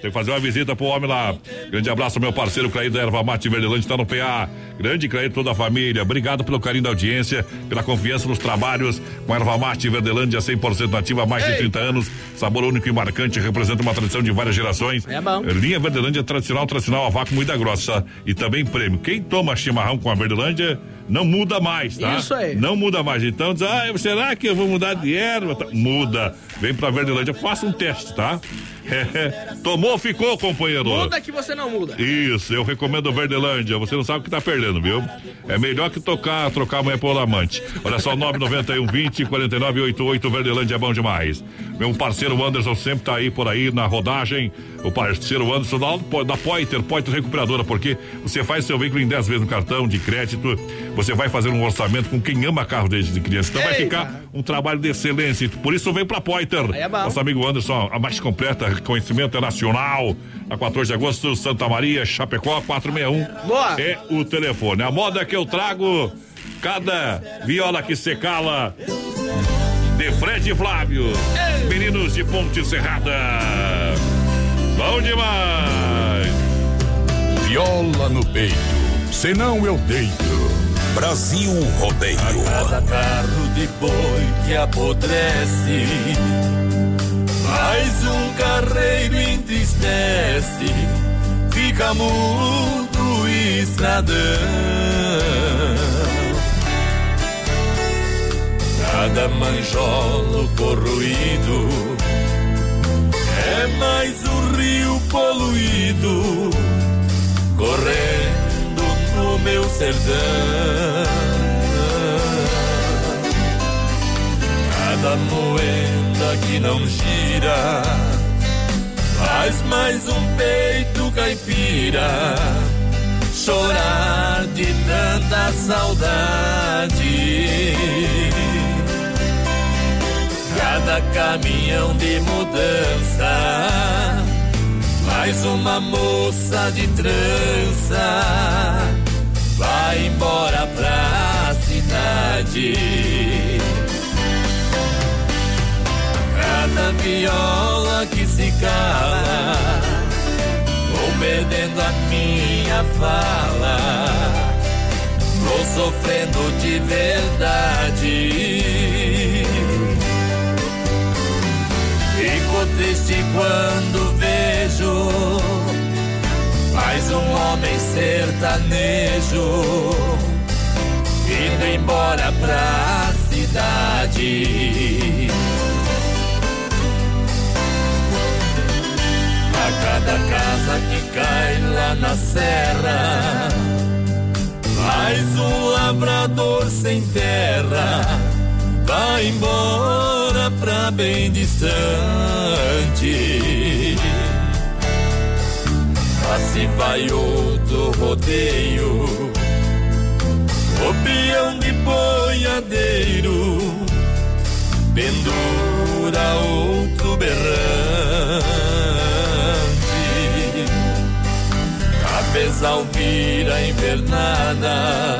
Tem que fazer uma visita pro homem lá. Grande abraço, meu parceiro Clair da Erva Mate Verdelândia, tá no PA. Grande Clair, toda a família. Obrigado pelo carinho da audiência, pela confiança nos trabalhos com a Erva Mate Verdelândia 100% nativa há mais de 30 anos. Sabor único e marcante, representa uma tradição de várias gerações. É bom. Linha Verdelândia tradicional, tradicional, a vácuo muita grossa. E também prêmio. Quem toma chimarrão com a Verdelândia não muda mais, tá? Isso aí. Não muda mais. Então diz, ah, será que eu vou mudar de erva? Tá, Muda. Vem pra Verdelândia, faça um teste, tá? Tomou, ficou, companheiro. Muda que você não muda. Isso, eu recomendo Verdelândia. Você não sabe o que tá perdendo, viu? É melhor que tocar, trocar amanhã por amante. Olha só, 991 20 49 88 Verdelândia é bom demais. Meu parceiro Anderson sempre tá aí por aí na rodagem. O parceiro Anderson da, da Poiter, Poiter Recuperadora, porque você faz seu veículo em 10 vezes no cartão de crédito. Você vai fazer um orçamento com quem ama carro desde criança. Então vai Eita. ficar um trabalho de excelência. Por isso vem pra Poiter. É. Nosso amigo Anderson, a mais completa, reconhecimento é nacional. Na 14 de agosto, Santa Maria, Chapecó, 461. Boa. É o telefone. A moda que eu trago, cada viola que se cala. De Fred e Flávio. Meninos de Ponte Serrada. Bom demais. Viola no peito, senão eu deito. Brasil Rodeio. Cada carro de boi que apodrece, mais um carreiro entristece, fica mudo estradão. Cada manjolo corroído é mais um rio poluído correndo meu sertão. Cada moenda que não gira faz mais um peito caipira chorar de tanta saudade. Cada caminhão de mudança, mais uma moça de trança, vai embora pra cidade. Cada viola que se cala, vou perdendo a minha fala, vou sofrendo de verdade. Fico triste quando vejo mais um homem sertanejo indo embora pra cidade. A cada casa que cai lá na serra, mais um lavrador sem terra vai embora pra bem distante. Assim vai outro rodeio, o peão de boiadeiro, pendura outro berrante. Cabezal vira invernada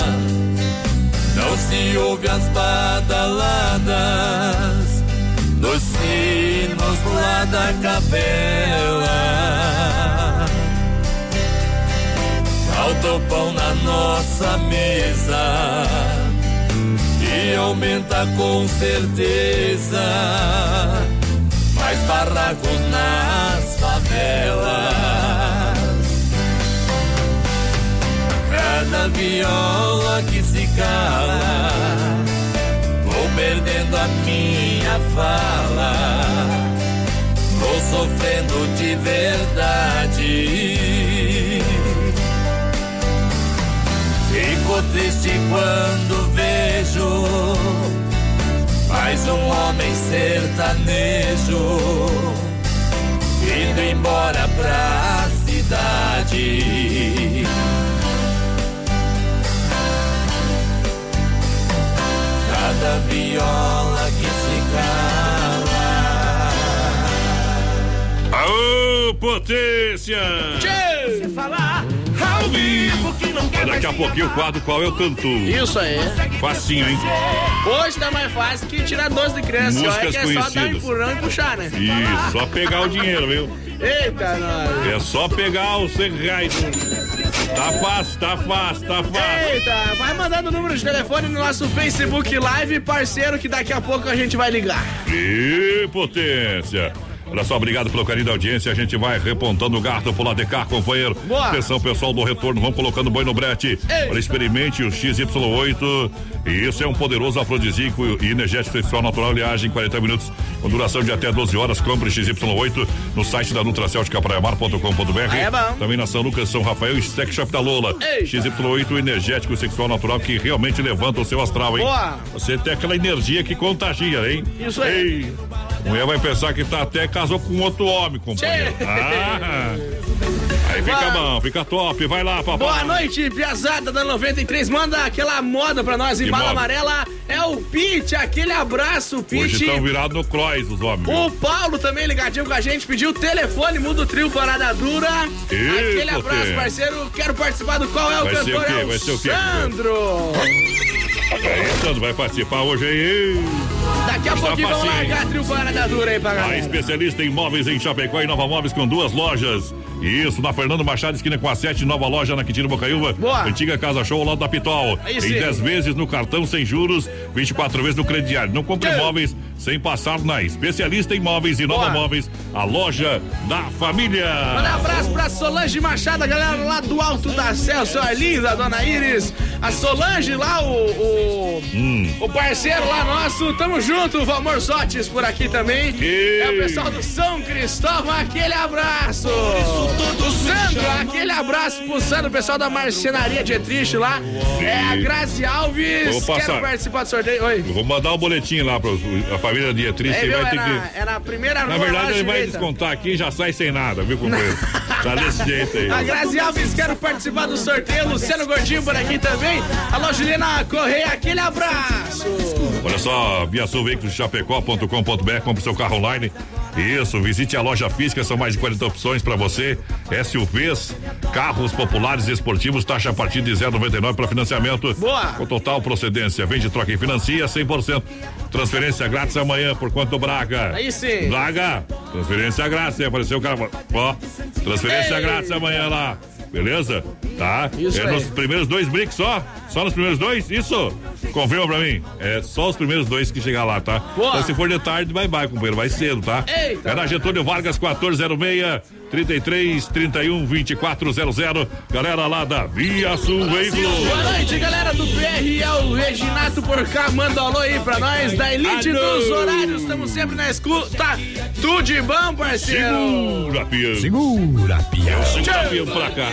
não se ouve as badaladas dos sinos lá da capela. Falta o pão na nossa mesa e aumenta com certeza mais barracos nas favelas. Cada viola que se cala, vou perdendo a minha fala, vou sofrendo de verdade. Fico triste quando vejo mais um homem sertanejo indo embora pra cidade. Cada viola que se cala. Aô, potência! Se falar ao vivo que não quer Daqui a pouquinho o quadro Qual é o Cantu? Isso aí. Facinho, hein? Hoje tá mais fácil que tirar 12 de criança. Músicas Olha que é só dar um conhecidas. empurrão e puxar, né? Isso, só pegar o dinheiro, viu? Eita, nós. É só pegar os 100 reais. Tá fácil, tá fácil, tá fácil. Eita, vai mandando o número de telefone no nosso Facebook Live, parceiro, que daqui a pouco a gente vai ligar. E potência. Olha só, obrigado pelo carinho da audiência. A gente vai repontando o gato pro lado de cá, companheiro. Boa. Atenção, pessoal do retorno, vamos colocando boi no brete. Olha, experimente o XY8. E isso é um poderoso afrodisíaco e energético sexual natural. Ele age em 40 minutos, com duração de até 12 horas. Compre XY8 no site da Nutracel de Capraiamar.com.br. É bom. Também na São Lucas, São Rafael e Sex Shop da Lola. XY8 energético sexual natural que realmente levanta o seu astral, hein? Boa. Você tem aquela energia que contagia, hein? Isso aí. Ei, mulher vai pensar que tá até casou com outro homem, companheiro. Ah, aí fica bom, fica top. Vai lá, papai. Boa noite, Piazada da 93. Manda aquela moda pra nós em bala amarela. É o Pete, aquele abraço, Hoje Pete. estão virados no cross os homens. O? Paulo também ligadinho com a gente, pediu o telefone, muda o trio Parada Dura. Ih, Aquele abraço, potência. parceiro. Quero participar do Qual é o Vai ser Cantor? o quê? É Vai ser o quê? Sandro. Sandro, vai participar hoje aí. Daqui a pouquinho vamos largar trio Parada Dura aí pra A galera. especialista em móveis em Chapecó e Nova Móveis com duas lojas. Isso, na Fernando Machado, esquina com a 7, nova loja na Quintino Bocaiúva. Boa. Antiga Casa Show ao lado da Pitol. Aí Em sim. 10 vezes no cartão sem juros, 24 vezes no crediário. Não compre imóveis sem passar na especialista em móveis e Nova. Móveis, a loja da família. Manda um abraço pra Solange Machado, a galera lá do Alto da Céu, sua linda, dona Iris. A Solange lá, o, o, Hum. o parceiro lá nosso, tamo junto, o Valmor Sotes por aqui também. É o pessoal do São Cristóvão, aquele abraço. Sandro, aquele abraço pro Sandro, pessoal da Marcenaria Dietrich lá. É a Grazi Alves, Vou passar. quero participar do sorteio. Oi. Vou mandar um boletim lá pra a família Dietrich. É, vai é, ter na, que. é na primeira Na verdade, ele vai descontar aqui e já sai sem nada, viu, companheiro? tá desse jeito aí. A Grazi Alves, quero participar do sorteio. Luciano Gordinho por aqui também. Alô, Juliana Correia, aquele abraço. Olha só, Via Sul Veículos Chapecó.com.br, compre seu carro online. Isso, visite a loja física, são mais de 40 opções para você. SUVs, carros populares e esportivos, taxa a partir de 0,99 para financiamento. Boa! Com total procedência, vende, troca e financia 100%. Transferência grátis amanhã por conta do Braga. Aí sim. Braga, transferência grátis, apareceu o cara. Ó, transferência Ei. grátis amanhã lá. Beleza? Tá? Isso é aí. nos primeiros dois bricks só? Só nos primeiros dois? Isso? Confirma pra mim. É só os primeiros dois que chegar lá, tá? Boa. Então se for de tarde, bye bye, companheiro. Vai cedo, tá? Eita. É na Getúlio Vargas 1406 33 31 2400. Galera lá da Via Sul Veículos. Boa noite, galera do PR. É o Reginato por cá. Manda um alô aí pra nós. Da Elite Alô. dos Horários. Estamos sempre na escuta. Tudo de bom, parceiro. Segura, peão. Segura, pião. Segura, peão, pra cá.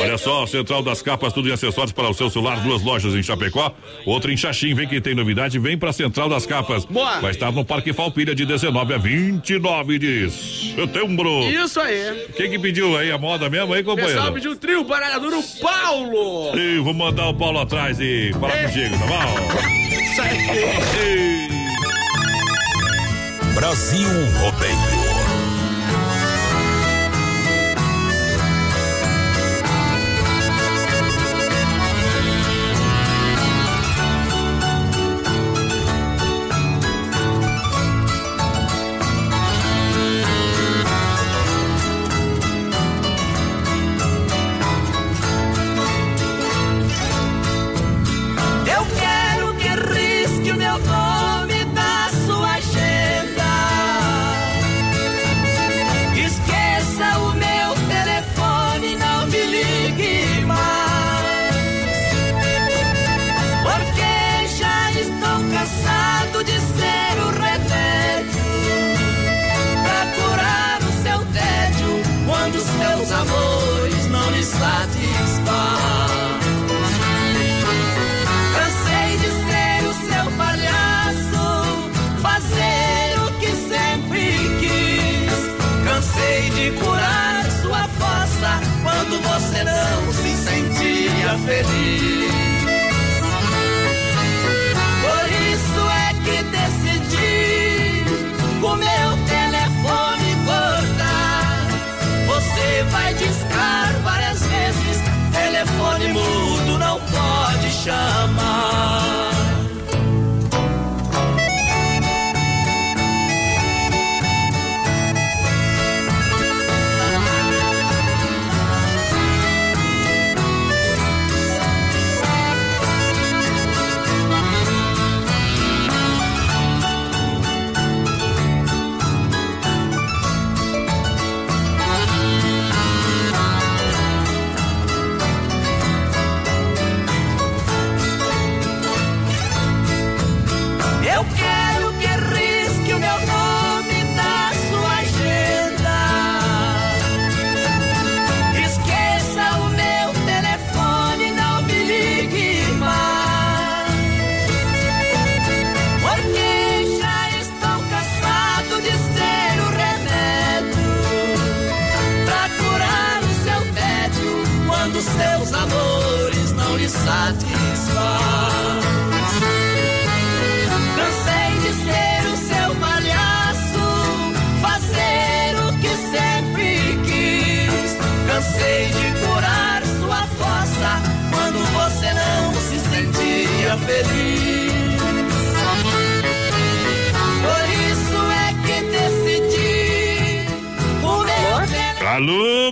Olha só, Central das Capas, tudo em acessórios para o seu celular, duas lojas em Chapecó, outra em Xaxim. Vem que tem novidade, vem pra Central das Capas. Boa. Vai estar no Parque Falpilha de 19 a 29 de setembro. Isso aí. Quem que pediu aí a moda mesmo aí, O pessoal companheiro? pediu o trio baralhador, o Paulo. Ei, vou mandar o Paulo atrás e falar Ei. contigo, tá bom? Isso aí. Ei. Brasil Rodeio.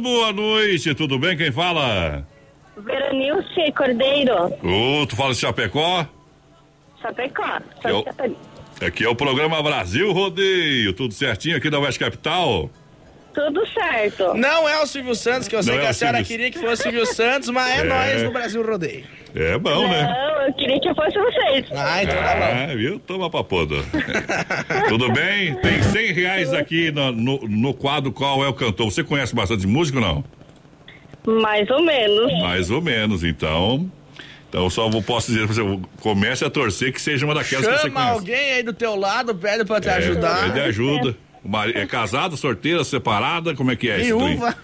Boa noite, tudo bem? Quem fala? Veronilce Cordeiro, Ô, tu fala de Chapecó? Chapecó. Eu- Aqui é o programa Brasil Rodeio, tudo certinho aqui da Oeste Capital? Tudo certo. Não é o Silvio Santos, que eu sei Não que é a o senhora Silvio- queria que fosse Silvio Santos, mas é, É. nós no Brasil Rodeio. É bom, né? Não, eu queria que fosse vocês. Ah, então tá bom. Ah, viu? Toma pra poda. Tudo bem? Tem cem reais aqui no, no, no quadro Qual é o Cantor. Você conhece bastante música ou não? Mais ou menos. Mais ou menos, então. Então só vou, posso dizer pra você, comece a torcer que seja uma daquelas que você Chama conhece. alguém aí do teu lado, pede pra te É, ajudar. Pede ajuda. É casado, sorteira, separada? Como é que é isso? Viúva.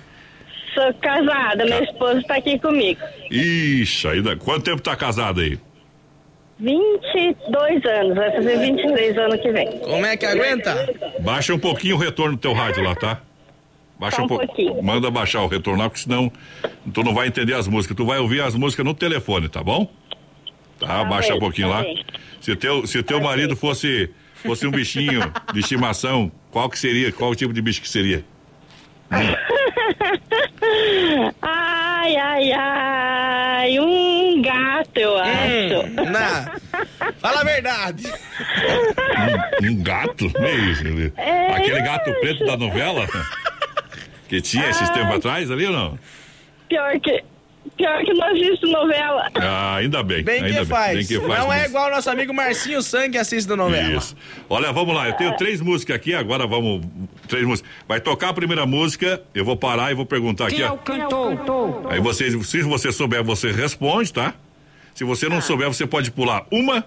Sou casada, meu esposo tá aqui comigo. Ixi, ainda. Quanto tempo tá casado aí? 22 anos, vai fazer 23 anos que vem. Como é que aguenta? Baixa um pouquinho o retorno do teu rádio lá, tá? Baixa Só um um pouquinho. pouquinho. Manda baixar o retorno lá, porque senão tu não vai entender as músicas. Tu vai ouvir as músicas no telefone, tá bom? Tá, baixa bem, um pouquinho tá lá. bem. Se teu, se teu marido fosse, fosse um bichinho de estimação, qual que seria? Qual o tipo de bicho que seria? Ai, ai, ai, um gato, eu acho. Hum, não. Fala a verdade. Um, um gato? Meio, É. Aquele gato preto da novela? Que tinha esses tempos atrás ali ou não? Pior que, pior que não assisto novela. Ah, ainda bem. Bem ainda que faz. Bem que faz Não é mesmo. igual o nosso amigo Marcinho Sangue que assiste a novela. Isso. Olha, vamos lá. Eu tenho três músicas aqui, agora vamos. Três músicas. Vai tocar a primeira música, eu vou parar e vou perguntar aqui. ó. cantor? Aí você, se você souber, você responde, tá? Se você não souber, você pode pular uma,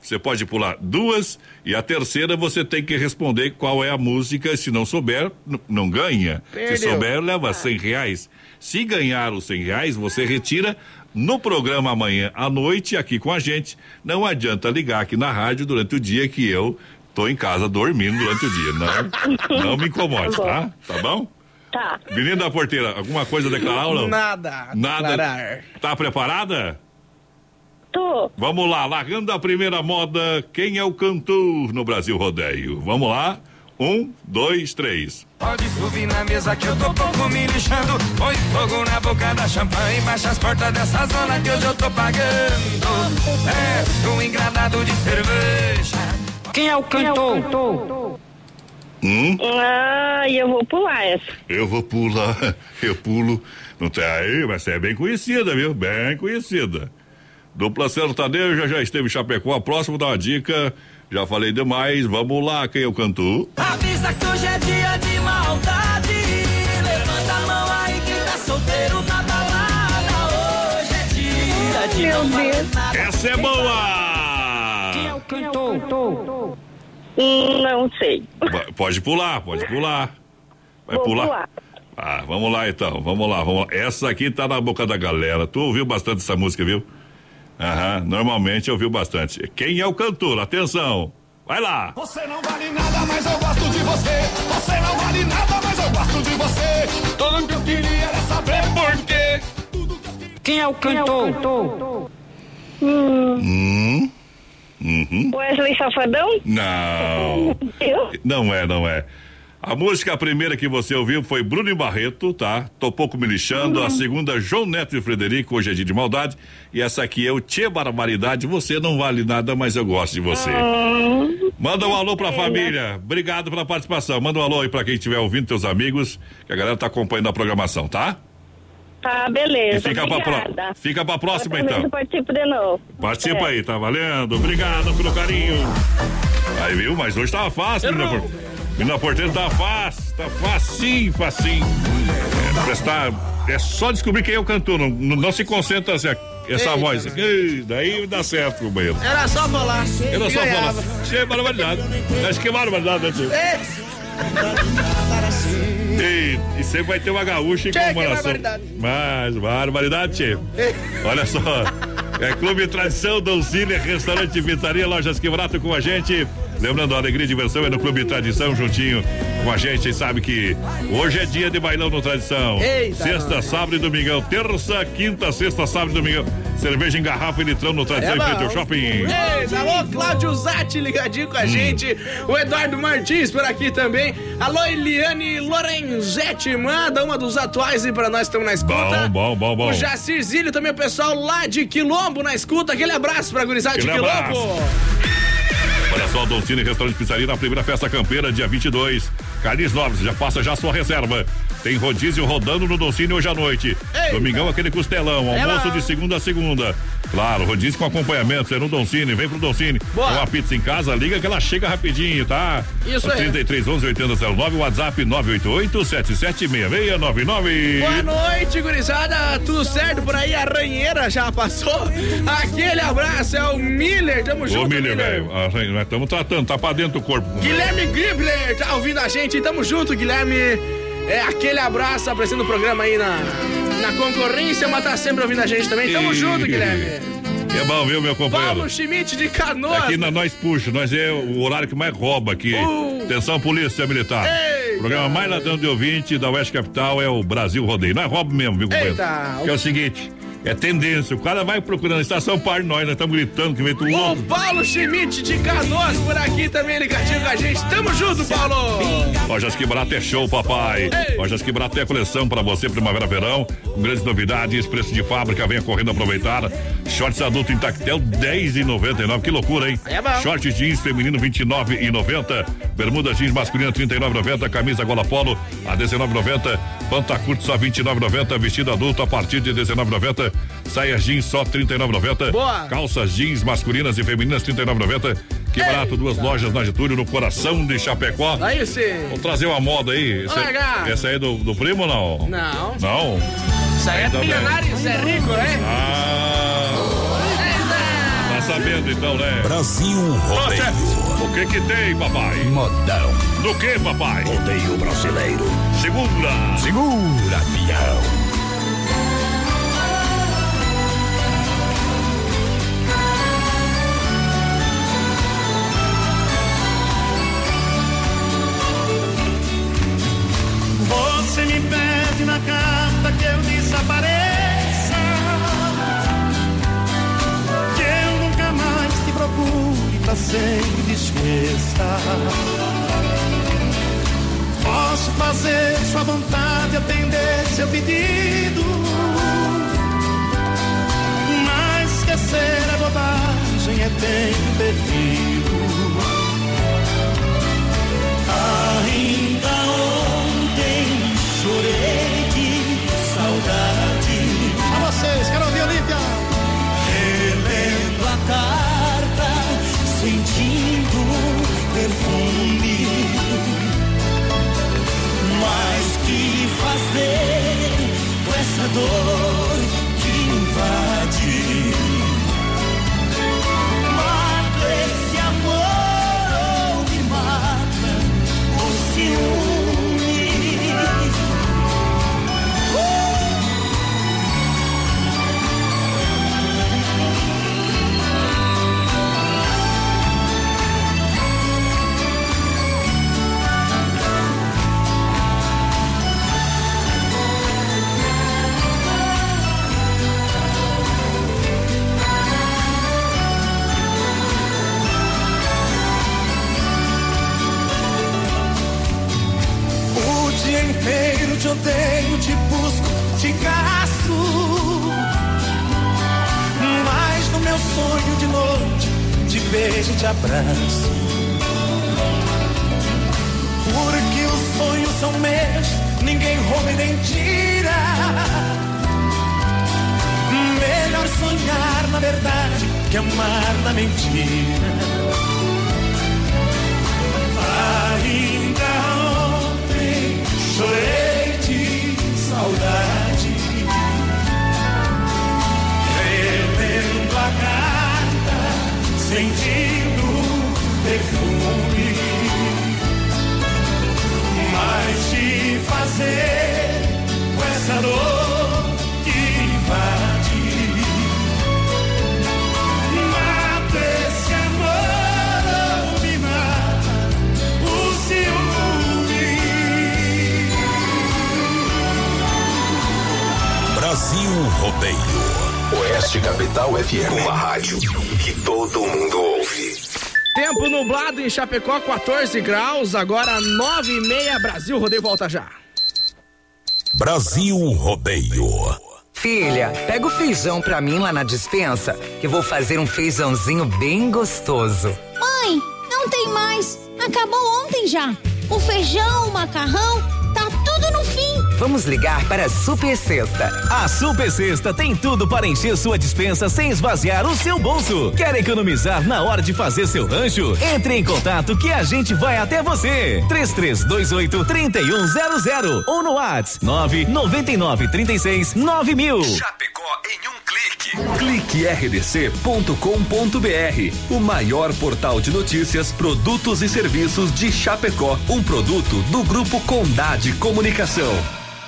você pode pular duas, e a terceira você tem que responder qual é a música. Se não souber, não ganha. Perdeu. Se souber, leva cem reais. Se ganhar os cem reais, você retira no programa amanhã à noite aqui com a gente. Não adianta ligar aqui na rádio durante o dia que eu tô em casa dormindo durante o dia. Não, não me incomode, tá? Tá bom? Tá. Menino da porteira, alguma coisa a declarar ou não? Nada. Nada. declarar. Tá preparada? Tô. Vamos lá, largando a primeira moda, quem é o cantor no Brasil Rodeio? Vamos lá, um, dois, três. Pode subir na mesa que eu tô pouco me lixando. Põe fogo na boca da champanhe. Baixa as portas dessa zona que hoje eu tô pagando. É um engradado de cerveja. Quem é o cantor? Hum? Ah, eu vou pular essa. Eu vou pular, eu pulo. Não tem aí, mas você é bem conhecida, viu? Bem conhecida. Dupla sertaneja já esteve em Chapecó. A próxima dá uma dica. Já falei demais. Vamos lá, quem é o cantor? Avisa que hoje é dia de maldade. Levanta a mão aí quem tá solteiro na balada. Hoje é dia de Meu não fazer Deus. nada. Essa é boa! Quem é o cantor? Hum, Não sei. Va- Pode pular, pode pular. Vai Vou pular? pular. Ah, vamos lá então, vamos lá, vamos lá. Essa aqui tá na boca da galera. Tu ouviu bastante essa música, viu? Aham, normalmente ouviu bastante. Quem é o cantor? Atenção! Vai lá! Você não vale nada, mas eu gosto de você. Você não vale nada, mas eu gosto de você. Tudo que eu queria era saber por quê. Quem é o cantor? Hum. Uhum. Wesley Safadão? Não. Eu? Não é, não é. A música, a primeira que você ouviu foi Bruno e Barreto, tá? Tô pouco me lixando. A segunda, João Neto e Frederico, hoje é dia de maldade. E essa aqui é o Tchê Barbaridade. Você não vale nada, mas eu gosto de você. Manda um alô pra família. Obrigado pela participação. Manda um alô aí pra quem estiver ouvindo, teus amigos, que a galera tá acompanhando a programação, tá? Tá, beleza. E fica pra, Obrigada. pró- fica pra próxima, então. participo de novo. Participa É. aí, tá valendo? Obrigado pelo carinho. Aí, viu? Mas hoje tava fácil, menina, por... menina porteira tava fácil, tá facinho, facinho. É, prestar... é só descobrir quem é o cantor, não, não, se concentra assim, essa Eita, voz. Ei, daí dá certo, companheiro. Era só falar. Era só Ganhava. falar. Cheio barbaridade. Acho que é barbaridade, né, tio? É. E, e sempre vai ter uma gaúcha em comemoração. Mas, barbaridade, tchê. Olha só. É Clube Tradição, Donzília, Restaurante e Pizzaria, Lojas Quebrato com a gente. Lembrando, a alegria e diversão é no Clube Tradição, juntinho com a gente. Vocês sabem que hoje é dia de bailão no Tradição. Eita, sexta, sábado e domingão. Terça, quinta, sexta, sábado e domingão. Cerveja em garrafa e litrão no tradição em frente ao shopping. Alô, Cláudio Zatti ligadinho com a Hum. gente. O Eduardo Martins por aqui também. Alô, Eliane Lorenzetti, manda uma dos atuais e pra nós estamos na escuta. Bom, bom, bom, bom. O Jacir Zílio também, o pessoal lá de Quilombo na escuta. Aquele abraço pra gurizada de Quilombo. Olha só, Don Cine Restaurante Pizzaria na primeira festa campeira, dia 22. Carnes Novos, já faça já sua reserva. Tem rodízio rodando no Cine hoje à noite. Domingão, aquele costelão, É almoço lá. de segunda a segunda. Claro, rodízio com acompanhamento, é no Don Cine, vem pro Don Cine. Boa. Tem uma pizza em casa, liga que ela chega rapidinho, tá? Isso aí. 33 11 8009, WhatsApp 988 776699. Boa noite, gurizada. Tudo certo por aí? A ranheira já passou? Aquele abraço é o Miller. Tamo junto, Ô, Miller, velho, a nós estamos tratando, tá pra dentro do corpo. Guilherme Gribler tá ouvindo a gente. Tamo junto, Guilherme. É aquele abraço apresentando o programa aí na, na concorrência, mas tá sempre ouvindo a gente também. Tamo junto, Guilherme. É bom, viu, meu companheiro? Paulo Schmidt de Canoas. Aqui na nós puxa, nós é o horário que mais rouba aqui. Uh. Atenção, polícia militar. O programa mais ladrão de ouvinte da Oeste Capital é o Brasil Rodeio. Nós rouba mesmo, viu, companheiro? Eita. Que é o seguinte, é tendência, o cara vai procurando estação par nós, nós estamos gritando que vem tudo O louco. Paulo Schmidt de Canoas por aqui também ligadinho com a gente. Tamo junto, Paulo. Lojas Que Barato é show, papai. Lojas Que Barato é coleção para você, primavera-verão, com grandes novidades, preço de fábrica, venha correndo aproveitar. Shorts adulto em tactel, 10,99. Que loucura, hein? É bom. Short jeans feminino, 29,90. Bermuda jeans masculina, 39,90. Camisa gola polo, a 19,90. Panta curto, só 29,90. Vestido adulto, a partir de 19,90. Saia jeans, só 39,90. Boa. Calças jeans masculinas e femininas, 39,90. Que barato, duas lojas na Getúlio, no coração de Chapecó. Aí sim. Vou trazer uma moda aí. Essa, largar. essa aí é do, do primo ou não? Não. Não? Isso aí é Ainda bem. milionário, isso é rico, né? Ah. Tá sabendo então, né? Brasil chefe, o que que tem, papai? Modão. Do que, papai? Rodeio brasileiro. Segura. Segura, pião. Sua vontade, atender seu pedido. Mas esquecer é bobagem, é tempo perdido. Te beijo e te abraço. Porque os sonhos são meus, ninguém rouba e nem tira. Melhor sonhar na verdade que amar na mentira. Ainda ontem chorei de saudade. Sentindo perfume. Mas te fazer com essa dor que invade. Mata esse amor ou me mata o ciúme. Brasil Rodeio. Oeste Capital FM. Uma rádio todo mundo ouve. Tempo nublado em Chapecó, 14 graus, agora 9 e meia, Brasil, rodeio volta já. Brasil Rodeio. Filha, pega o feijão pra mim lá na dispensa, que vou fazer um feijãozinho bem gostoso. Mãe, não tem mais. Acabou ontem já. O feijão, o macarrão, Vamos ligar para a Super Sexta. A Super Sexta tem tudo para encher sua dispensa sem esvaziar o seu bolso. Quer economizar na hora de fazer seu rancho? Entre em contato que a gente vai até você. 3328 3100 ou no WhatsApp 999 36 9000. Chapecó em um clique. Clique rdc.com.br. O maior portal de notícias, produtos e serviços de Chapecó. Um produto do Grupo Condade Comunicação.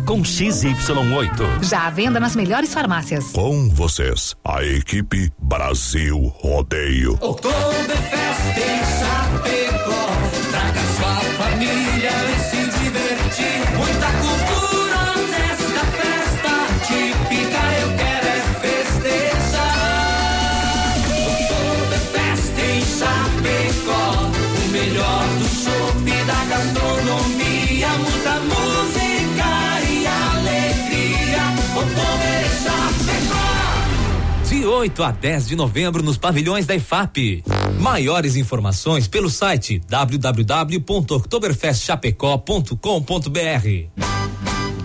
com XY8. Já à venda nas melhores farmácias. Com vocês, a equipe Brasil Rodeio. Oktoberfest em Chapecó. 8 a 10 de novembro nos pavilhões da IFAP. Maiores informações pelo site www.oktoberfestchapecó.com.br.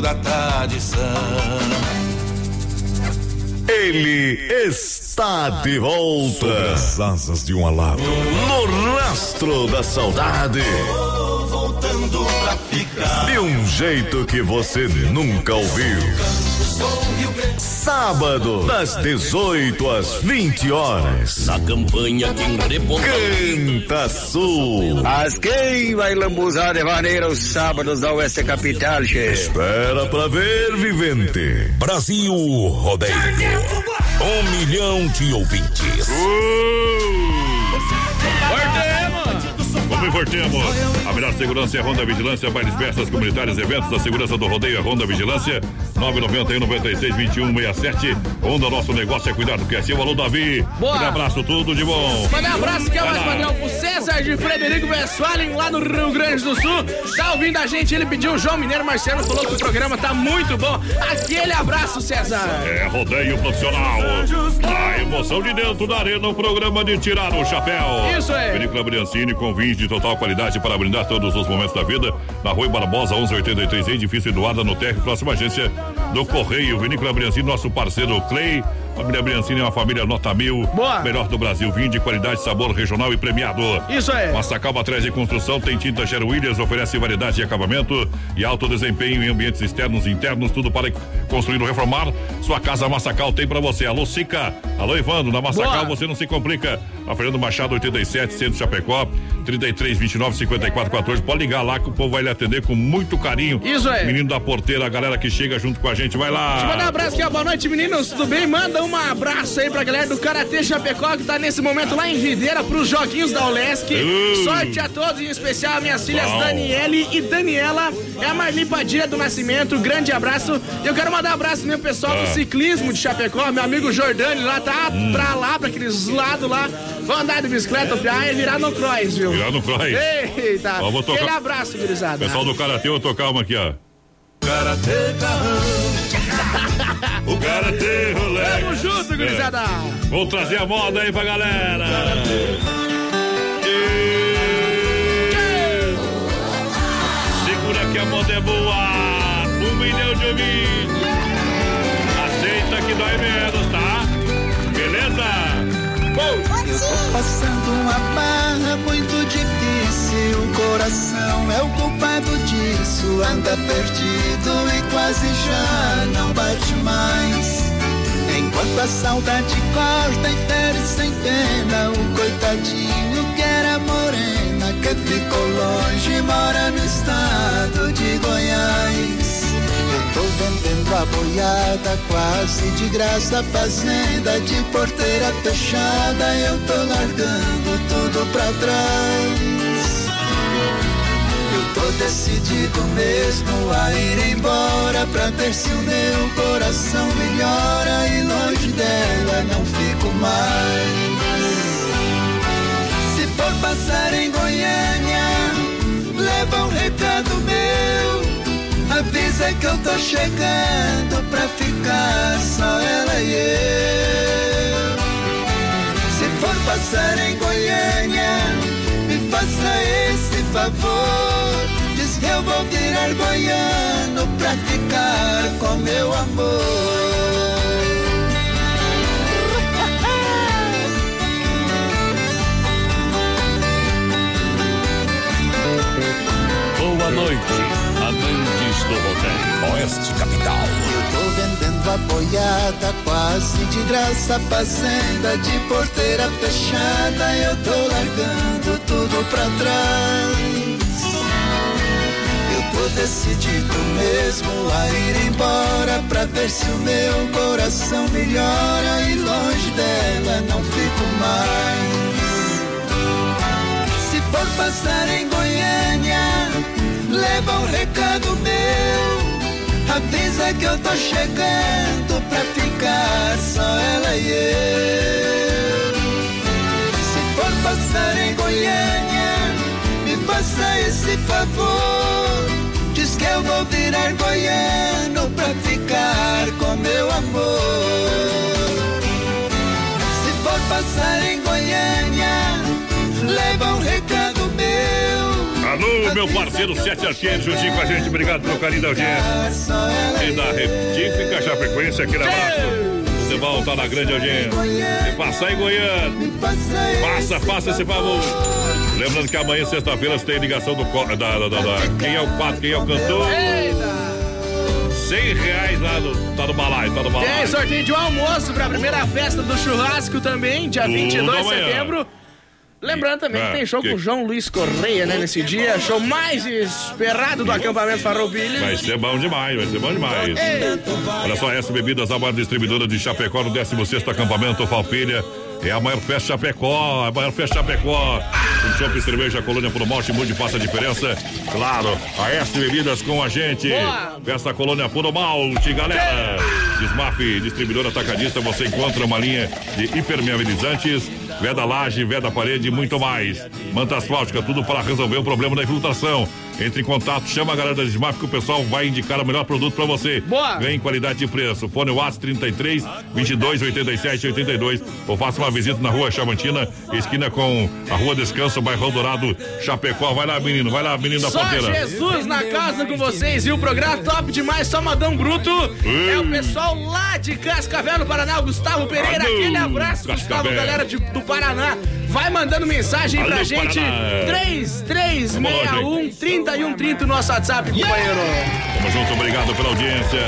da tradição. Ele está de volta. Sobre as asas de um alado. No rastro da saudade. Voltando pra ficar. De um jeito que você nunca ouviu. Sábado, das 18 às 20 horas. Na campanha quem reponta. Canta Sul. Mas quem vai lambuzar de maneira os sábados da Oeste Capital, che? Espera pra ver, vivente. Brasil Rodeio. Um milhão de ouvintes. Invertemos. A melhor segurança é a Ronda Vigilância, bailes, festas comunitárias, eventos da segurança do rodeio, é Ronda Vigilância, 991 96 21 67. Ronda, nosso negócio é cuidar do que é seu. Alô, Davi. Boa. Um abraço, tudo de bom. Um abraço que é mais padrão pro César de Frederico Westphalen, lá no Rio Grande do Sul. Tá ouvindo a gente? Ele pediu o João Mineiro Marcelo, falou que o programa tá muito bom. Aquele abraço, César. É rodeio profissional. A emoção de dentro da arena, o programa de tirar o chapéu. Isso aí. Vinícola Briancini com vinhos de total qualidade para brindar todos os momentos da vida. Na Rua Barbosa, 1183, edifício Eduarda, no térreo, próxima agência do Correio. Vinícola Briancini, nosso parceiro Clay. Família Briancini é uma família nota mil. Boa. Melhor do Brasil, vinho de qualidade, sabor regional e premiado. Isso aí. Massacal Matriz de Construção tem tinta Sher Williams, oferece variedade de acabamento e alto desempenho em ambientes externos e internos, tudo para construir ou reformar. Sua casa Massacal tem para você. Alô, Sica. Alô, Ivando. Na Massacal Boa. você não se complica. A Fernando Machado, 87, Centro Chapecó, 33, 29, 54, 14. Pode ligar lá que o povo vai lhe atender com muito carinho. Isso aí. Menino da porteira, a galera que chega junto com a gente. Vai lá. Deixa eu mandar um abraço aqui, boa noite meninos, tudo bem? Manda um abraço aí pra galera do Karatê Chapecó que tá nesse momento lá em Videira pros joguinhos da Olesc. Uh. Sorte a todos, em especial as minhas filhas Bom. Daniele e Daniela. É a Marli Padilha do Nascimento, grande abraço. E eu quero mandar um abraço pro meu pessoal do Ah. ciclismo de Chapecó, meu amigo Jordani lá, tá Hum. pra lá, pra aqueles lados lá. Vão andar de bicicleta, piar e virar no cross, viu? Virar no cross. Eita, Ó, vou tocar- aquele abraço, gurizada. Pessoal do Karatê, eu vou tocar uma aqui, ó. Karatê Carrão. O cara tem rolê. Tamo junto, gurizada. É. Vou trazer a moda aí pra galera. E... Segura que a moda é boa. Um milhão de ouvintes. Aceita que dói menos, tá? Eu tô passando uma barra muito difícil. O coração é o culpado disso. Anda perdido e quase já não bate mais. Enquanto a saudade corta e fere sem pena, o coitadinho que era morena, que ficou longe, mora no estado de Goiás. Tô vendendo a boiada quase de graça, fazenda de porteira fechada, eu tô largando tudo pra trás. Eu tô decidido mesmo a ir embora pra ver se o meu coração melhora e longe dela não fico mais. Se for passar em Goiânia, leva um recado meu. Avisa que eu tô chegando pra ficar só ela e eu. Se for passar em Goiânia, me faça esse favor. Diz que eu vou virar goiano pra ficar com meu amor. Boa noite, do rodeio. Oeste Capital. Eu tô vendendo a boiada quase de graça, fazenda de porteira fechada. Eu tô largando tudo pra trás. Eu tô decidido mesmo a ir embora pra ver se o meu coração melhora e longe dela não fico mais. Se for passar em Goiânia, leva um recado meu. Avisa que eu tô chegando pra ficar só ela e eu. Se for passar em Goiânia, me faça esse favor. Diz que eu vou virar goiano pra ficar com meu amor. Se for passar em Goiânia, leva um recado. Alô, meu parceiro Sete Arqueiros, juntinho com a gente. Obrigado pelo carinho da audiência. E da Retífica Chapecoense, aquele abraço. Você volta na grande audiência. E passar em Goiânia. Faça, faça esse favor. Lembrando que amanhã, sexta-feira, você tem ligação do. Da, da, da, da- quem é o quadro, quem é o cantor. 100 reais lá no. Tá no balaio, tá no balaio. Tem sorteio de um almoço pra primeira festa do churrasco também, dia Tudo 22 de setembro. Lembrando também que tem show que- com o João Luiz Correia, né, nesse dia. Show mais esperado do acampamento Farroupilha. Vai ser bom demais, vai ser bom demais. Olha só, essa Bebidas, a maior distribuidora de Chapecó no 16 acampamento Falpilha. É a maior festa Chapecó, a maior festa Chapecó. Um chopp e cerveja, colônia por malte, muito faz a diferença. Claro, a S Bebidas com a gente. Boa. Festa Colônia Puro Malte, galera. Desmaf, distribuidora atacadista, você encontra uma linha de hipermeabilizantes, veda laje, veda parede e muito mais. Manta asfáltica, tudo para resolver o problema da infiltração. Entre em contato, chama a galera da Desmaf que o pessoal vai indicar o melhor produto para você. Boa. Ganhe qualidade e preço. Fone WhatsApp 33 22 87 82 ou faça uma visita na rua Chamantina, esquina com a Rua Descanso, bairro Dourado, Chapecó. Vai lá, menino, vai lá, menino da Só porteira. Jesus na casa com vocês, viu? O programa top demais, só Madão Bruto. É o pessoal lá de Cascavel, no Paraná, o Gustavo Pereira. Aquele abraço, Gustavo, Cascavel. galera de- do Paraná. Vai mandando mensagem pra gente. Paraná. 3361 3130 no nosso WhatsApp, companheiro. Tamo junto, obrigado pela audiência.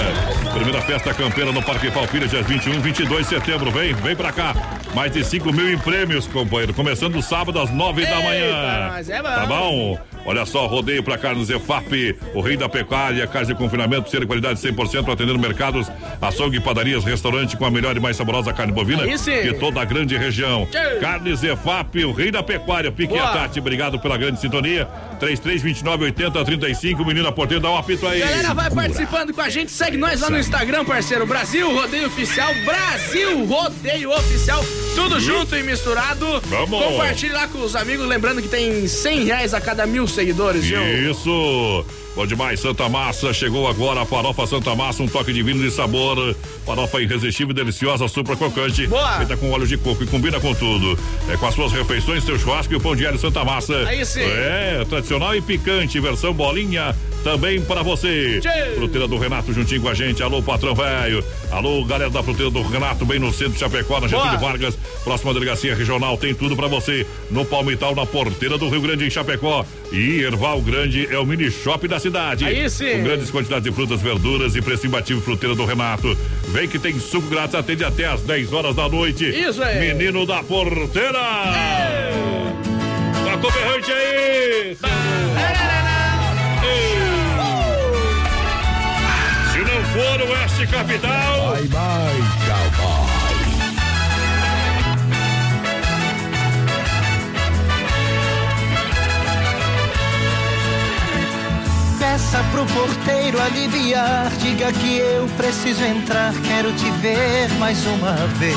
Primeira festa campeira no Parque Falpilha, dias 21 22 de setembro. Vem, vem pra cá. Mais de 5 mil em prêmios, companheiro. Começando sábado às 9 da manhã. é bom. Tá bom? Olha só, rodeio pra carnes EFAP, o rei da pecuária, carne de confinamento, ser de qualidade 100%, atendendo mercados, açougue, padarias, restaurante com a melhor e mais saborosa carne bovina de toda a grande região. Tchau. Carnes EFAP, o rei da pecuária. Pique Boa. Tati, obrigado pela grande sintonia. 3329 80 35, menina porteira, dá um apito aí. Galera, vai participando com a gente. Segue nós lá no Instagram, parceiro. Brasil Rodeio Oficial. Brasil Rodeio Oficial. Tudo junto e misturado. Vamos. Compartilhe lá com os amigos, lembrando que tem 100 reais a cada mil seguidores, viu? Isso! Bom demais, Santa Massa. Chegou agora a farofa Santa Massa, um toque divino de sabor. Farofa irresistível, deliciosa, super crocante. Boa. Feita com óleo de coco e combina com tudo. É com as suas refeições, seu churrasco e o pão diário Santa Massa. Aí sim. É, tradicional e picante, versão bolinha. Também para você. Tchê. Fruteira do Renato juntinho com a gente. Alô, patrão velho. Alô, galera da Fruteira do Renato, bem no centro de Chapecó, na Getúlio. Vargas. Próxima delegacia regional, tem tudo para você. No Palmital, na porteira do Rio Grande, em Chapecó. E Erval Grande é o mini shop da cidade. Aí sim. Com grandes quantidades de frutas, verduras e preço imbatível fruteira do Renato. Vem que tem suco grátis, atende até às 10 horas da noite. Isso aí. Menino da porteira. Tá com berrante aí. Se não for o Oeste Capital. Bye bye, cowboy. Peça pro porteiro aliviar, diga que eu preciso entrar, quero te ver mais uma vez.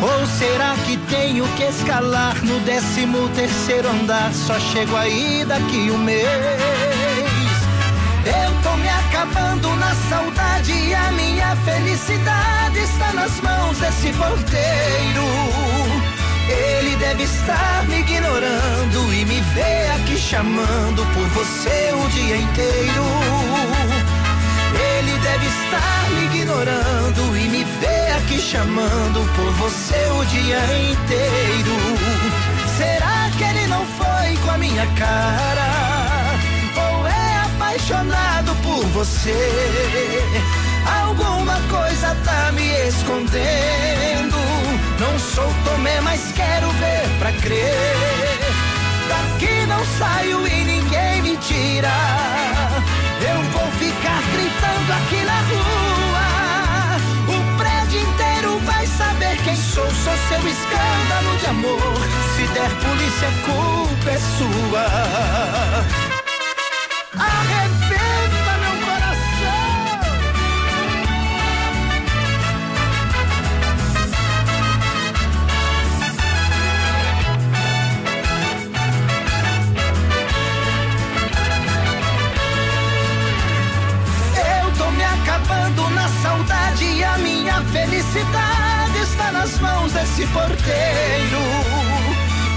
Ou será que tenho que escalar no décimo terceiro andar? Só chego aí daqui um mês. Eu tô me acabando na saudade e a minha felicidade está nas mãos desse porteiro. Ele deve estar me ignorando e me vê aqui chamando por você o dia inteiro. Ele deve estar me ignorando e me vê aqui chamando por você o dia inteiro. Será que ele não foi com a minha cara? Ou é apaixonado por você? Alguma coisa tá me escondendo. Não sou Tomé, mas quero ver pra crer. Daqui não saio e ninguém me tira. Eu vou ficar gritando aqui na rua. O prédio inteiro vai saber quem sou. Sou seu escândalo de amor. Se der polícia, a culpa é sua. Felicidade está nas mãos desse porteiro.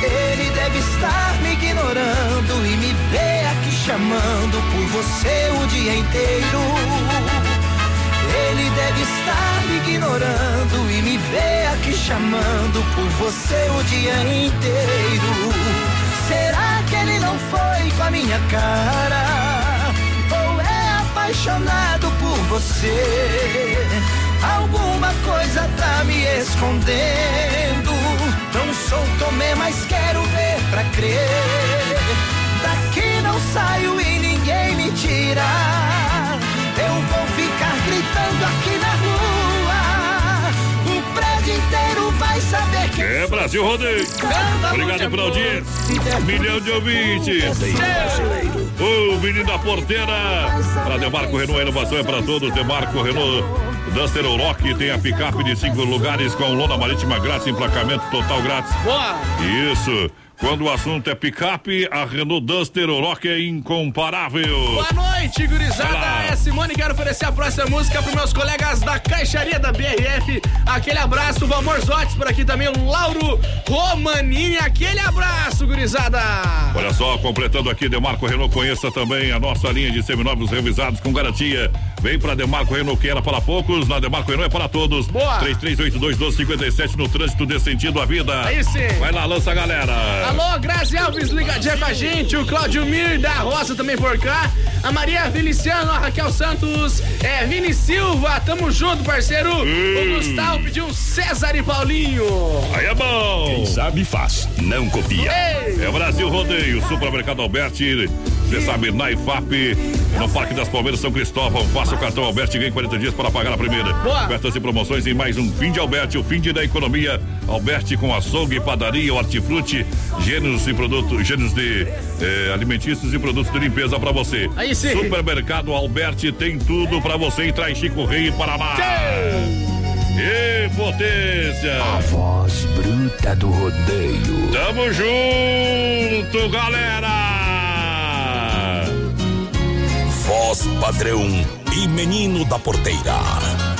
Ele deve estar me ignorando e me vê aqui chamando por você o dia inteiro. Ele deve estar me ignorando e me vê aqui chamando por você o dia inteiro. Será que ele não foi com a minha cara? Ou é apaixonado por você? Alguma coisa tá me escondendo. Não sou Tomé, mas quero ver pra crer. Daqui não saio e ninguém me tira. Eu vou ficar gritando aqui na rua. O prédio inteiro vai saber quem É Brasil Rodeio. Obrigado pela audiência. Milhão de ouvintes. O menino da porteira. Para Demarco Renault, a inovação é para todos. Demarco Renault. Duster Rock tem a picape de cinco lugares com lona marítima grátis, emplacamento total grátis. Boa! Isso. Quando o assunto é picape, a Renault Duster Rock é incomparável. Boa noite, gurizada. É Simone, quero oferecer a próxima música para meus colegas da Caixaria da BRF. Aquele abraço, Valmor Zotes por aqui também, o Lauro Romanini. Aquele abraço, gurizada. Olha só, completando aqui, Demarco Renault, conheça também a nossa linha de seminovos revisados com garantia. Vem pra Demarco Renault, que era para poucos, na Demarco Renault é para todos. Boa. 3382-1257 no trânsito desse sentido à vida. Aí sim. Vai lá, lança a galera. Alô, Grazi Alves ligadinha com a gente, o Cláudio Mir da Roça também por cá, a Maria Feliciano, a Raquel Santos, é, Vini Silva, tamo junto, parceiro. O Gustavo pediu César e Paulinho. Aí é bom. Quem sabe faz, não copia. Ei. É Brasil Rodeio, Supermercado Alberti. Você sabe, na IFAP, no Parque das Palmeiras, São Cristóvão. Faça o cartão Alberti e ganhe 40 dias para pagar a primeira. Boa. Ofertas e promoções em mais um fim de Alberti, o fim de da economia. Alberti com açougue, padaria, hortifruti, gêneros e produtos, gêneros de eh, alimentícios e produtos de limpeza para você. Aí sim. Supermercado Alberti tem tudo para você entrar em Chico Rei e Paraná. E potência. A voz bruta do rodeio. Tamo junto, galera. Voz padrão e menino da porteira.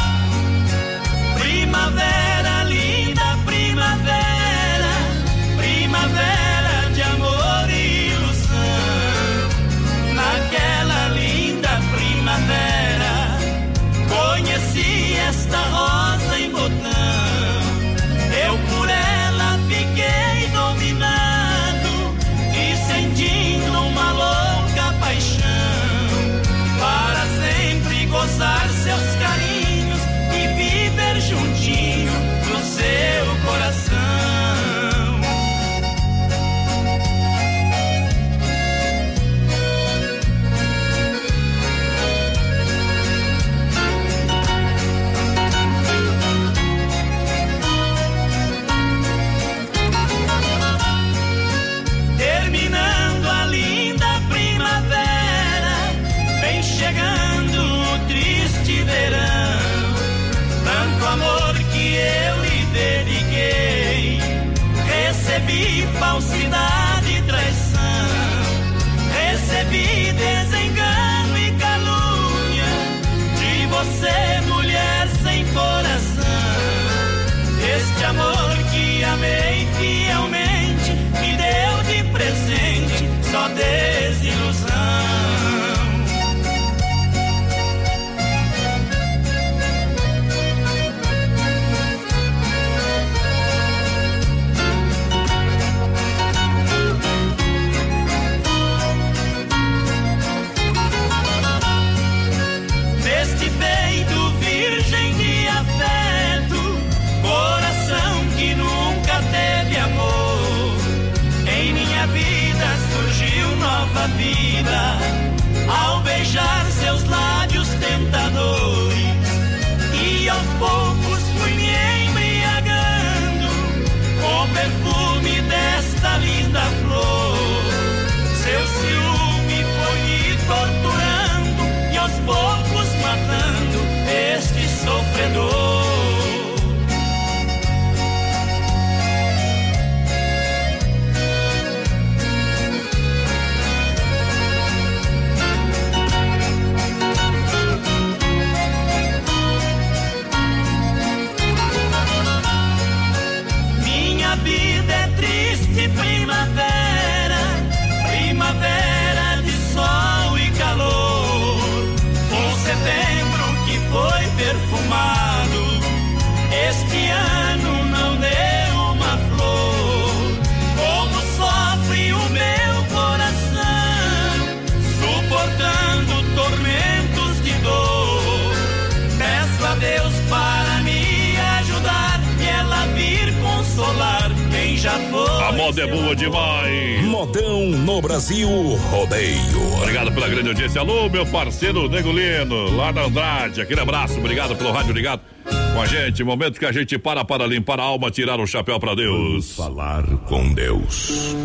Parceiro Negolino, lá da Andrade. Aquele abraço, obrigado pelo rádio ligado com a gente. Momento que a gente para para limpar a alma, tirar o chapéu para Deus. falar com Deus.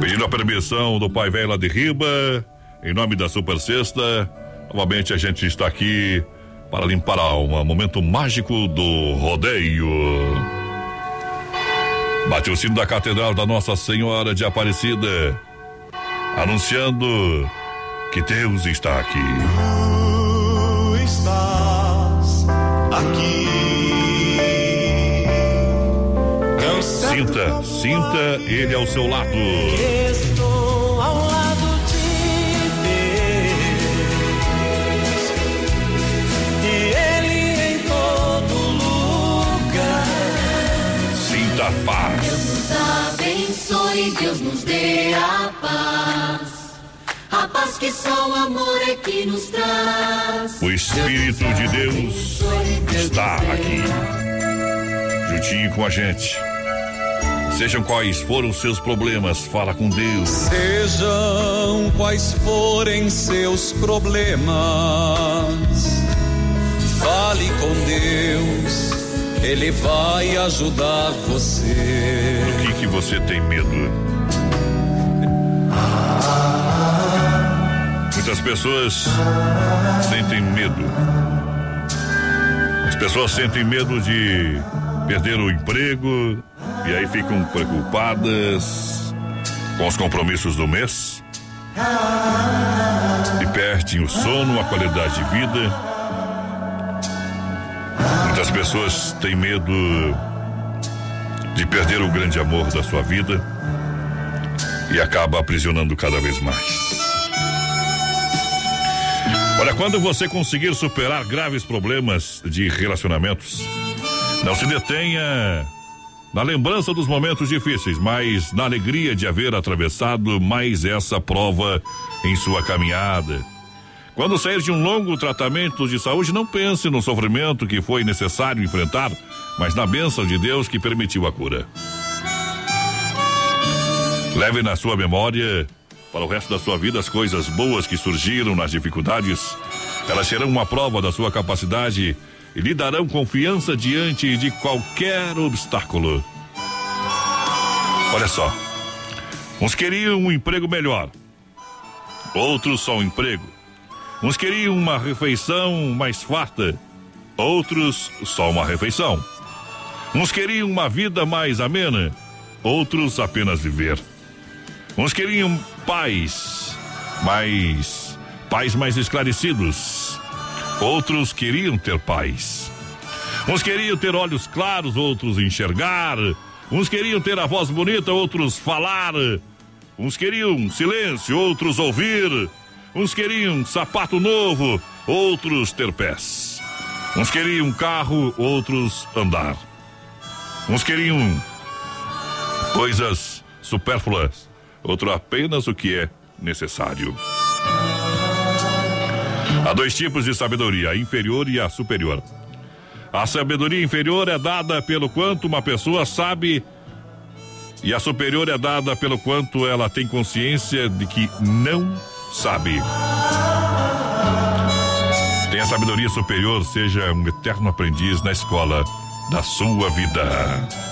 Pedindo a permissão do Pai Velho lá de Riba, em nome da Super Sexta. Novamente a gente está aqui para limpar a alma. Momento mágico do rodeio. Bate o sino da Catedral da Nossa Senhora de Aparecida, anunciando que Deus está aqui. Tu estás aqui. Sinta, sinta ele ao seu lado. Que só o amor é que nos traz. O Espírito de Deus está aqui, juntinho com a gente. Sejam quais forem os seus problemas, fala com Deus. Sejam quais forem seus problemas, fale com Deus, Ele vai ajudar você. Do que que você tem medo? Muitas pessoas sentem medo. As Pessoas sentem medo de perder o emprego e aí ficam preocupadas com os compromissos do mês e perdem o sono, a qualidade de vida. Muitas pessoas têm medo de perder o grande amor da sua vida e acaba aprisionando cada vez mais. Olha, quando você conseguir superar graves problemas de relacionamentos, não se detenha na lembrança dos momentos difíceis, mas na alegria de haver atravessado mais essa prova em sua caminhada. Quando sair de um longo tratamento de saúde, não pense no sofrimento que foi necessário enfrentar, mas na bênção de Deus que permitiu a cura. Leve na sua memória para o resto da sua vida as coisas boas que surgiram nas dificuldades. Elas serão uma prova da sua capacidade e lhe darão confiança diante de qualquer obstáculo. Olha só. Uns queriam um emprego melhor, outros só um emprego. Uns queriam uma refeição mais farta, outros só uma refeição. Uns queriam uma vida mais amena, outros apenas viver. Uns queriam pais, mais pais mais esclarecidos. Outros queriam ter pais. Uns queriam ter olhos claros, outros enxergar. Uns queriam ter a voz bonita, outros falar. Uns queriam silêncio, outros ouvir. Uns queriam sapato novo, outros ter pés. Uns queriam carro, outros andar. Uns queriam coisas supérfluas, outro apenas o que é necessário. Há dois tipos de sabedoria, a inferior e a superior. A sabedoria inferior é dada pelo quanto uma pessoa sabe e a superior é dada pelo quanto ela tem consciência de que não sabe. Tenha sabedoria superior, seja um eterno aprendiz na escola da sua vida.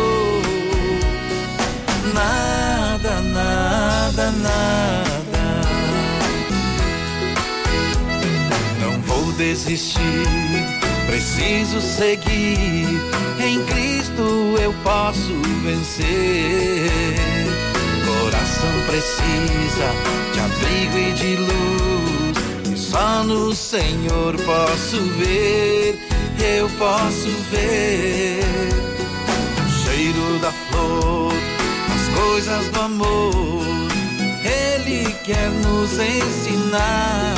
Nada, nada. Não vou desistir, preciso seguir. Em Cristo eu posso vencer. Coração precisa de abrigo e de luz. E só no Senhor posso ver, eu posso ver. O cheiro da flor, as coisas do amor. Ele quer nos ensinar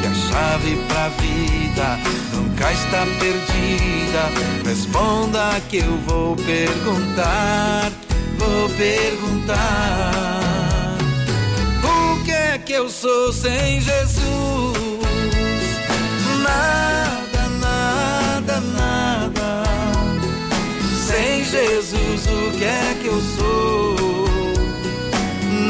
que a chave pra vida nunca está perdida. Responda que eu vou perguntar, vou perguntar. O que é que eu sou sem Jesus? Nada, nada, nada. Sem Jesus, o que é que eu sou?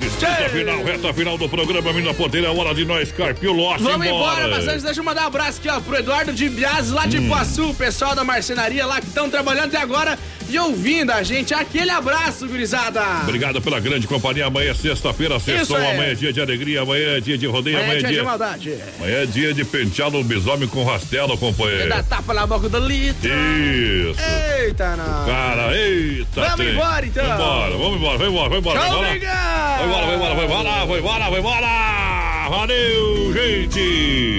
Ei, Reta final, reta final do programa, menina porteira, é hora de nós carpir o lote Vamos embora, mas antes deixa eu mandar um abraço aqui, ó, pro Eduardo de Bias, lá de Iguaçu, o pessoal da marcenaria lá que estão trabalhando até agora e ouvindo a gente. Aquele abraço, gurizada. Obrigado pela grande companhia. Amanhã é sexta-feira, sextou. aí. Amanhã é dia de alegria, amanhã é dia de rodeio, Amanhã amanhã é é dia de dia. maldade. Amanhã é dia de pentear no bisome com rastelo, É companheiro. dar tapa na boca do litro. Isso. Eita, não. Cara, eita. Vamos tem. embora, então. Vamos embora, vamos embora, vamos embora, vamos embora. Tchau, embora, vai embora, vai embora, vai embora, vai embora. Valeu, gente.